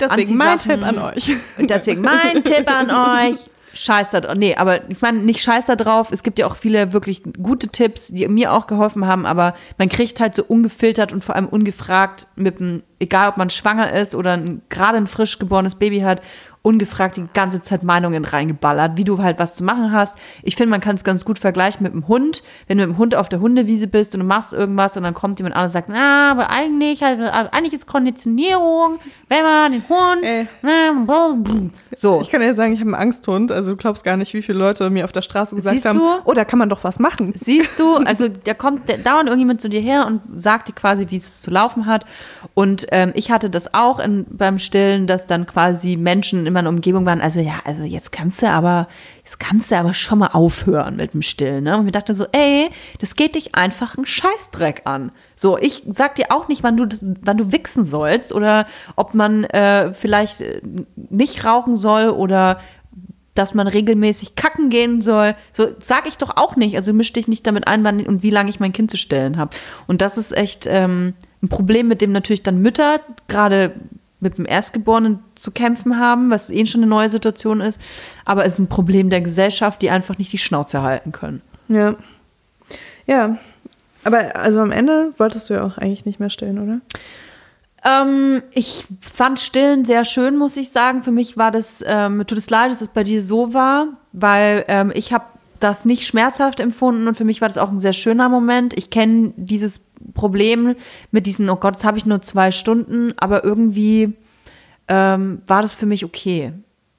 Deswegen mein. Tipp an euch. deswegen mein Tipp an euch. Scheiß da drauf. Nee, aber ich meine, nicht scheiß da drauf. Es gibt ja auch viele wirklich gute Tipps, die mir auch geholfen haben, aber man kriegt halt so ungefiltert und vor allem ungefragt mit einem, egal ob man schwanger ist oder ein, gerade ein frisch geborenes Baby hat, ungefragt die ganze Zeit Meinungen reingeballert, wie du halt was zu machen hast. Ich finde, man kann es ganz gut vergleichen mit dem Hund. Wenn du mit dem Hund auf der Hundewiese bist und du machst irgendwas und dann kommt jemand an und sagt, na, aber eigentlich, also, eigentlich ist Konditionierung, wenn man den Hund, Ey. na, blablabla. so. Ich kann ja sagen, ich habe einen Angsthund. Also du glaubst gar nicht, wie viele Leute mir auf der Straße gesagt Siehst haben, du? oh, da kann man doch was machen. Siehst du, also da kommt der, dauernd irgendjemand zu dir her und sagt dir quasi, wie es zu laufen hat. Und ähm, ich hatte das auch in, beim Stillen, dass dann quasi Menschen in meiner Umgebung waren, also ja, also jetzt kannst du aber, jetzt kannst du aber schon mal aufhören mit dem Stillen. Ne? Und mir dachte so, ey, das geht dich einfach einen Scheißdreck an. So, ich sag dir auch nicht, wann du, wann du wichsen sollst oder ob man äh, vielleicht äh, nicht rauchen soll oder dass man regelmäßig kacken gehen soll. So sag ich doch auch nicht. Also misch dich nicht damit ein, wann und wie lange ich mein Kind zu stellen habe. Und das ist echt ähm, ein Problem, mit dem natürlich dann Mütter gerade mit dem Erstgeborenen zu kämpfen haben, was eh schon eine neue Situation ist. Aber es ist ein Problem der Gesellschaft, die einfach nicht die Schnauze halten können. Ja. Ja. Aber also am Ende wolltest du ja auch eigentlich nicht mehr stillen, oder? Ähm, ich fand Stillen sehr schön, muss ich sagen. Für mich war das, ähm, tut es leid, dass es bei dir so war, weil ähm, ich habe das nicht schmerzhaft empfunden und für mich war das auch ein sehr schöner Moment. Ich kenne dieses Problem mit diesen, oh Gott, jetzt habe ich nur zwei Stunden, aber irgendwie ähm, war das für mich okay.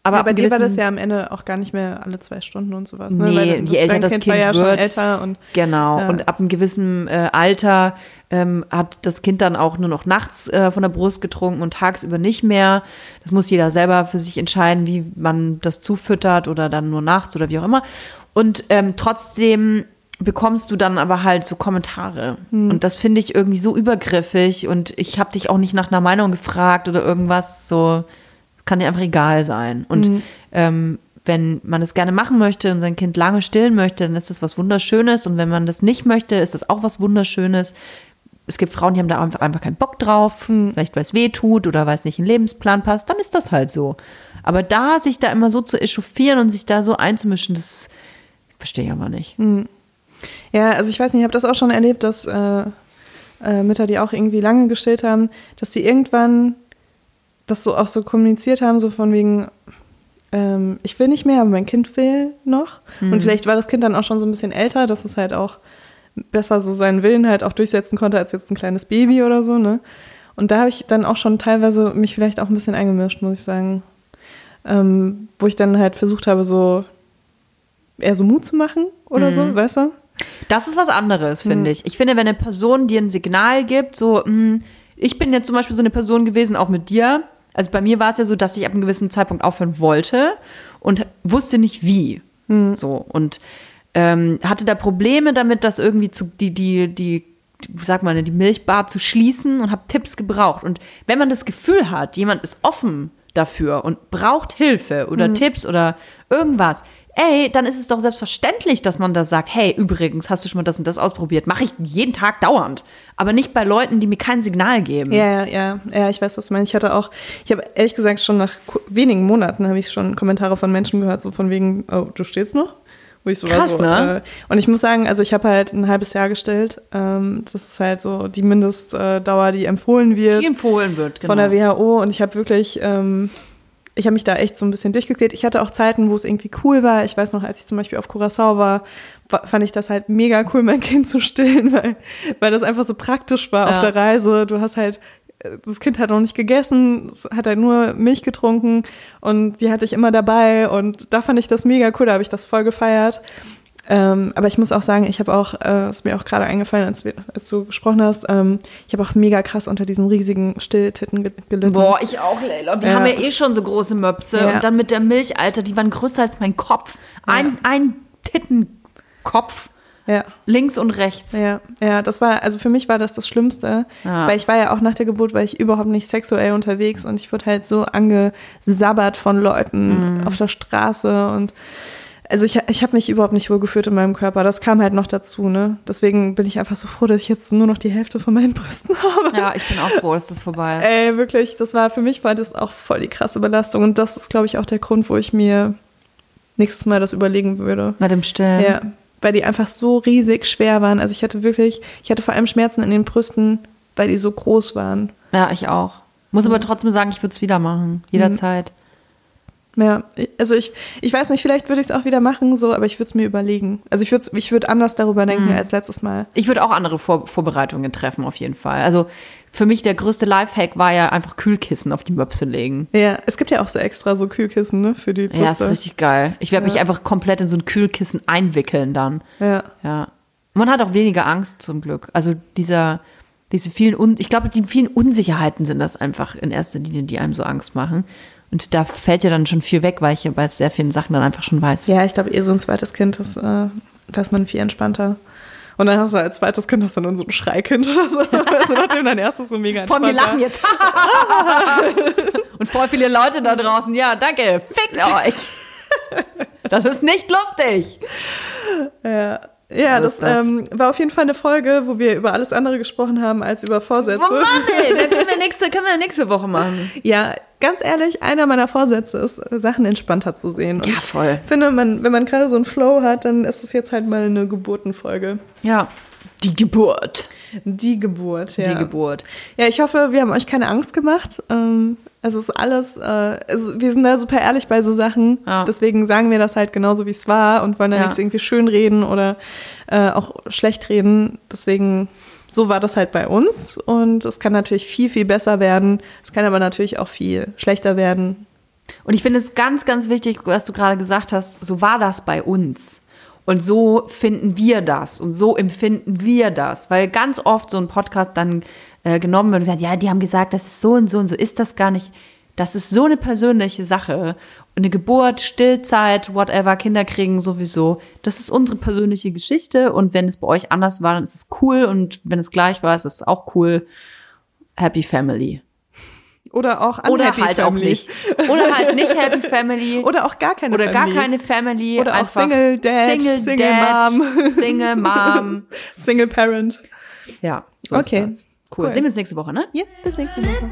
Aber Ja, bei dir war das ja am Ende auch gar nicht mehr alle zwei Stunden und sowas. Ne? Nee, Weil je älter das war Kind ja schon wird, älter und Genau. Ja. Und ab einem gewissen äh, Alter ähm, hat das Kind dann auch nur noch nachts äh, von der Brust getrunken und tagsüber nicht mehr. Das muss jeder selber für sich entscheiden, wie man das zufüttert oder dann nur nachts oder wie auch immer. Und ähm, trotzdem bekommst du dann aber halt so Kommentare. Hm. Und das finde ich irgendwie so übergriffig. Und ich habe dich auch nicht nach einer Meinung gefragt oder irgendwas. So, es kann dir einfach egal sein. Und Hm. ähm, wenn man es gerne machen möchte und sein Kind lange stillen möchte, dann ist das was Wunderschönes. Und wenn man das nicht möchte, ist das auch was Wunderschönes. Es gibt Frauen, die haben da einfach, einfach keinen Bock drauf, Hm. vielleicht weil es weh tut oder weil es nicht in den Lebensplan passt, dann ist das halt so. Aber da sich da immer so zu echauffieren und sich da so einzumischen, das verstehe ich aber nicht. Hm. Ja, also ich weiß nicht, ich habe das auch schon erlebt, dass äh, äh, Mütter, die auch irgendwie lange gestillt haben, dass sie irgendwann das so auch so kommuniziert haben, so von wegen, ähm, ich will nicht mehr, aber mein Kind will noch. Und vielleicht war das Kind dann auch schon so ein bisschen älter, dass es halt auch besser so seinen Willen halt auch durchsetzen konnte als jetzt ein kleines Baby oder so, ne? Und da habe ich dann auch schon teilweise mich vielleicht auch ein bisschen eingemischt, muss ich sagen. Ähm, wo ich dann halt versucht habe, so eher so Mut zu machen oder so, weißt du? Das ist was anderes, finde ich. Ich finde, wenn eine Person dir ein Signal gibt, so, mh, ich bin jetzt zum Beispiel so eine Person gewesen, auch mit dir. Also bei mir war es ja so, dass ich ab einem gewissen Zeitpunkt aufhören wollte und wusste nicht wie. So und ähm, hatte da Probleme damit, das irgendwie zu die die die wie sagt man, die Milchbar zu schließen und habe Tipps gebraucht. Und wenn man das Gefühl hat, jemand ist offen dafür und braucht Hilfe oder Tipps oder irgendwas, ey, dann ist es doch selbstverständlich, dass man da sagt, hey, übrigens, hast du schon mal das und das ausprobiert? Mache ich jeden Tag dauernd. Aber nicht bei Leuten, die mir kein Signal geben. Ja, ja, ja, ja, ich weiß, was du meinst. Ich hatte auch, ich habe ehrlich gesagt schon nach wenigen Monaten habe ich schon Kommentare von Menschen gehört, so von wegen, oh, du stehst noch? Wo ich so Krass, so, ne? Äh, und ich muss sagen, also ich habe halt ein halbes Jahr gestillt. Ähm, das ist halt so die Mindestdauer, die empfohlen wird Die empfohlen wird, genau. von der WHO. Und ich habe wirklich, ähm, ich habe mich da echt so ein bisschen durchgeklebt. Ich hatte auch Zeiten, wo es irgendwie cool war. Ich weiß noch, als ich zum Beispiel auf Curacao war, wa- fand ich das halt mega cool, mein Kind zu stillen, weil, weil das einfach so praktisch war Ja. auf der Reise. Du hast halt, das Kind hat noch nicht gegessen, es hat halt nur Milch getrunken und die hatte ich immer dabei und da fand ich das mega cool, da habe ich das voll gefeiert. Ähm, aber ich muss auch sagen, ich habe auch, äh, ist mir auch gerade eingefallen, als, wir, als du gesprochen hast, ähm, ich habe auch mega krass unter diesen riesigen Stilltitten ge gelitten. Boah, ich auch, Leila. Wir Ja. haben ja eh schon so große Möpse. Ja. Und dann mit der Milch, Alter, die waren größer als mein Kopf. Ein, ein Tittenkopf. Ja. Links und rechts. Ja, ja, das war, also für mich war das das Schlimmste, Ja. weil ich war ja auch nach der Geburt, war ich überhaupt nicht sexuell unterwegs und ich wurde halt so angesabbert von Leuten Mhm. auf der Straße und also ich, ich habe mich überhaupt nicht wohlgefühlt in meinem Körper. Das kam halt noch dazu, ne? Deswegen bin ich einfach so froh, dass ich jetzt nur noch die Hälfte von meinen Brüsten habe. Ja, ich bin auch froh, dass das vorbei ist. Ey, wirklich, das war für mich war das auch voll die krasse Belastung und das ist, glaube ich, auch der Grund, wo ich mir nächstes Mal das überlegen würde. Mit dem Stillen. Ja, weil die einfach so riesig schwer waren. Also ich hatte wirklich, ich hatte vor allem Schmerzen in den Brüsten, weil die so groß waren. Ja, ich auch. Muss Mhm. aber trotzdem sagen, ich würde es wieder machen. Jederzeit. Ja, ich- also ich, ich weiß nicht, vielleicht würde ich es auch wieder machen, so, aber ich würde es mir überlegen. Also ich würde ich würd anders darüber denken als letztes Mal. Ich würde auch andere Vor Vorbereitungen treffen, auf jeden Fall. Also für mich der größte Lifehack war ja einfach Kühlkissen auf die Möpse legen. Ja, es gibt ja auch so extra so Kühlkissen, ne, für die Ja, ist Brüste. richtig geil. Ich werde mich einfach komplett in so ein Kühlkissen einwickeln dann. Ja, Ja. Man hat auch weniger Angst zum Glück. Also dieser, diese vielen, Un ich glaube, die vielen Unsicherheiten sind das einfach in erster Linie, die einem so Angst machen. Und da fällt ja dann schon viel weg, weil ich ja bei sehr vielen Sachen dann einfach schon weiß. ja ich glaube, eh so ein zweites Kind, das, äh, da ist man viel entspannter. Und dann hast du als zweites Kind hast du dann so ein Schreikind oder so. du, nachdem dein erstes so mega Vor entspannt wir lachen war. jetzt. Und voll viele Leute da draußen. Ja, danke. Fickt euch. Das ist nicht lustig. Ja, ja das, das. Ähm, war auf jeden Fall eine Folge, wo wir über alles andere gesprochen haben als über Vorsätze. Oh Mann, ey, dann können wir nächste, können wir nächste Woche machen. Ja, ganz ehrlich, einer meiner Vorsätze ist, Sachen entspannter zu sehen. Und Ja, voll. Ich finde, man, wenn man gerade so einen Flow hat, dann ist es jetzt halt mal eine Geburtenfolge. Ja. Die Geburt. Die Geburt, ja. Die Geburt. Ja, ich hoffe, wir haben euch keine Angst gemacht. Ähm, es ist alles, äh, also wir sind da super ehrlich bei so Sachen. Ja. Deswegen sagen wir das halt genauso, wie es war und wollen da Ja. nichts irgendwie schön reden oder äh, auch schlecht reden. Deswegen, so war das halt bei uns. Und es kann natürlich viel, viel besser werden. Es kann aber natürlich auch viel schlechter werden. Und ich finde es ganz, ganz wichtig, was du gerade gesagt hast, so war das bei uns. Und so finden wir das und so empfinden wir das. Weil ganz oft so ein Podcast dann äh, genommen wird und sagt, ja, die haben gesagt, das ist so und so und so ist das gar nicht. Das ist so eine persönliche Sache. Eine Geburt, Stillzeit, whatever, Kinder kriegen sowieso. Das ist unsere persönliche Geschichte. Und wenn es bei euch anders war, dann ist es cool. Und wenn es gleich war, ist es auch cool. Happy Family. Oder auch Oder unhappy halt family. auch nicht. Oder halt nicht Happy Family. Oder auch gar keine Oder gar Family. keine Family. Oder auch Single Dad, Single, Single Dad, Mom. Single Mom. Single Parent. Ja, so Okay. ist das. Cool. Cool. Sehen wir uns nächste Woche, ne? Ja, bis nächste Woche.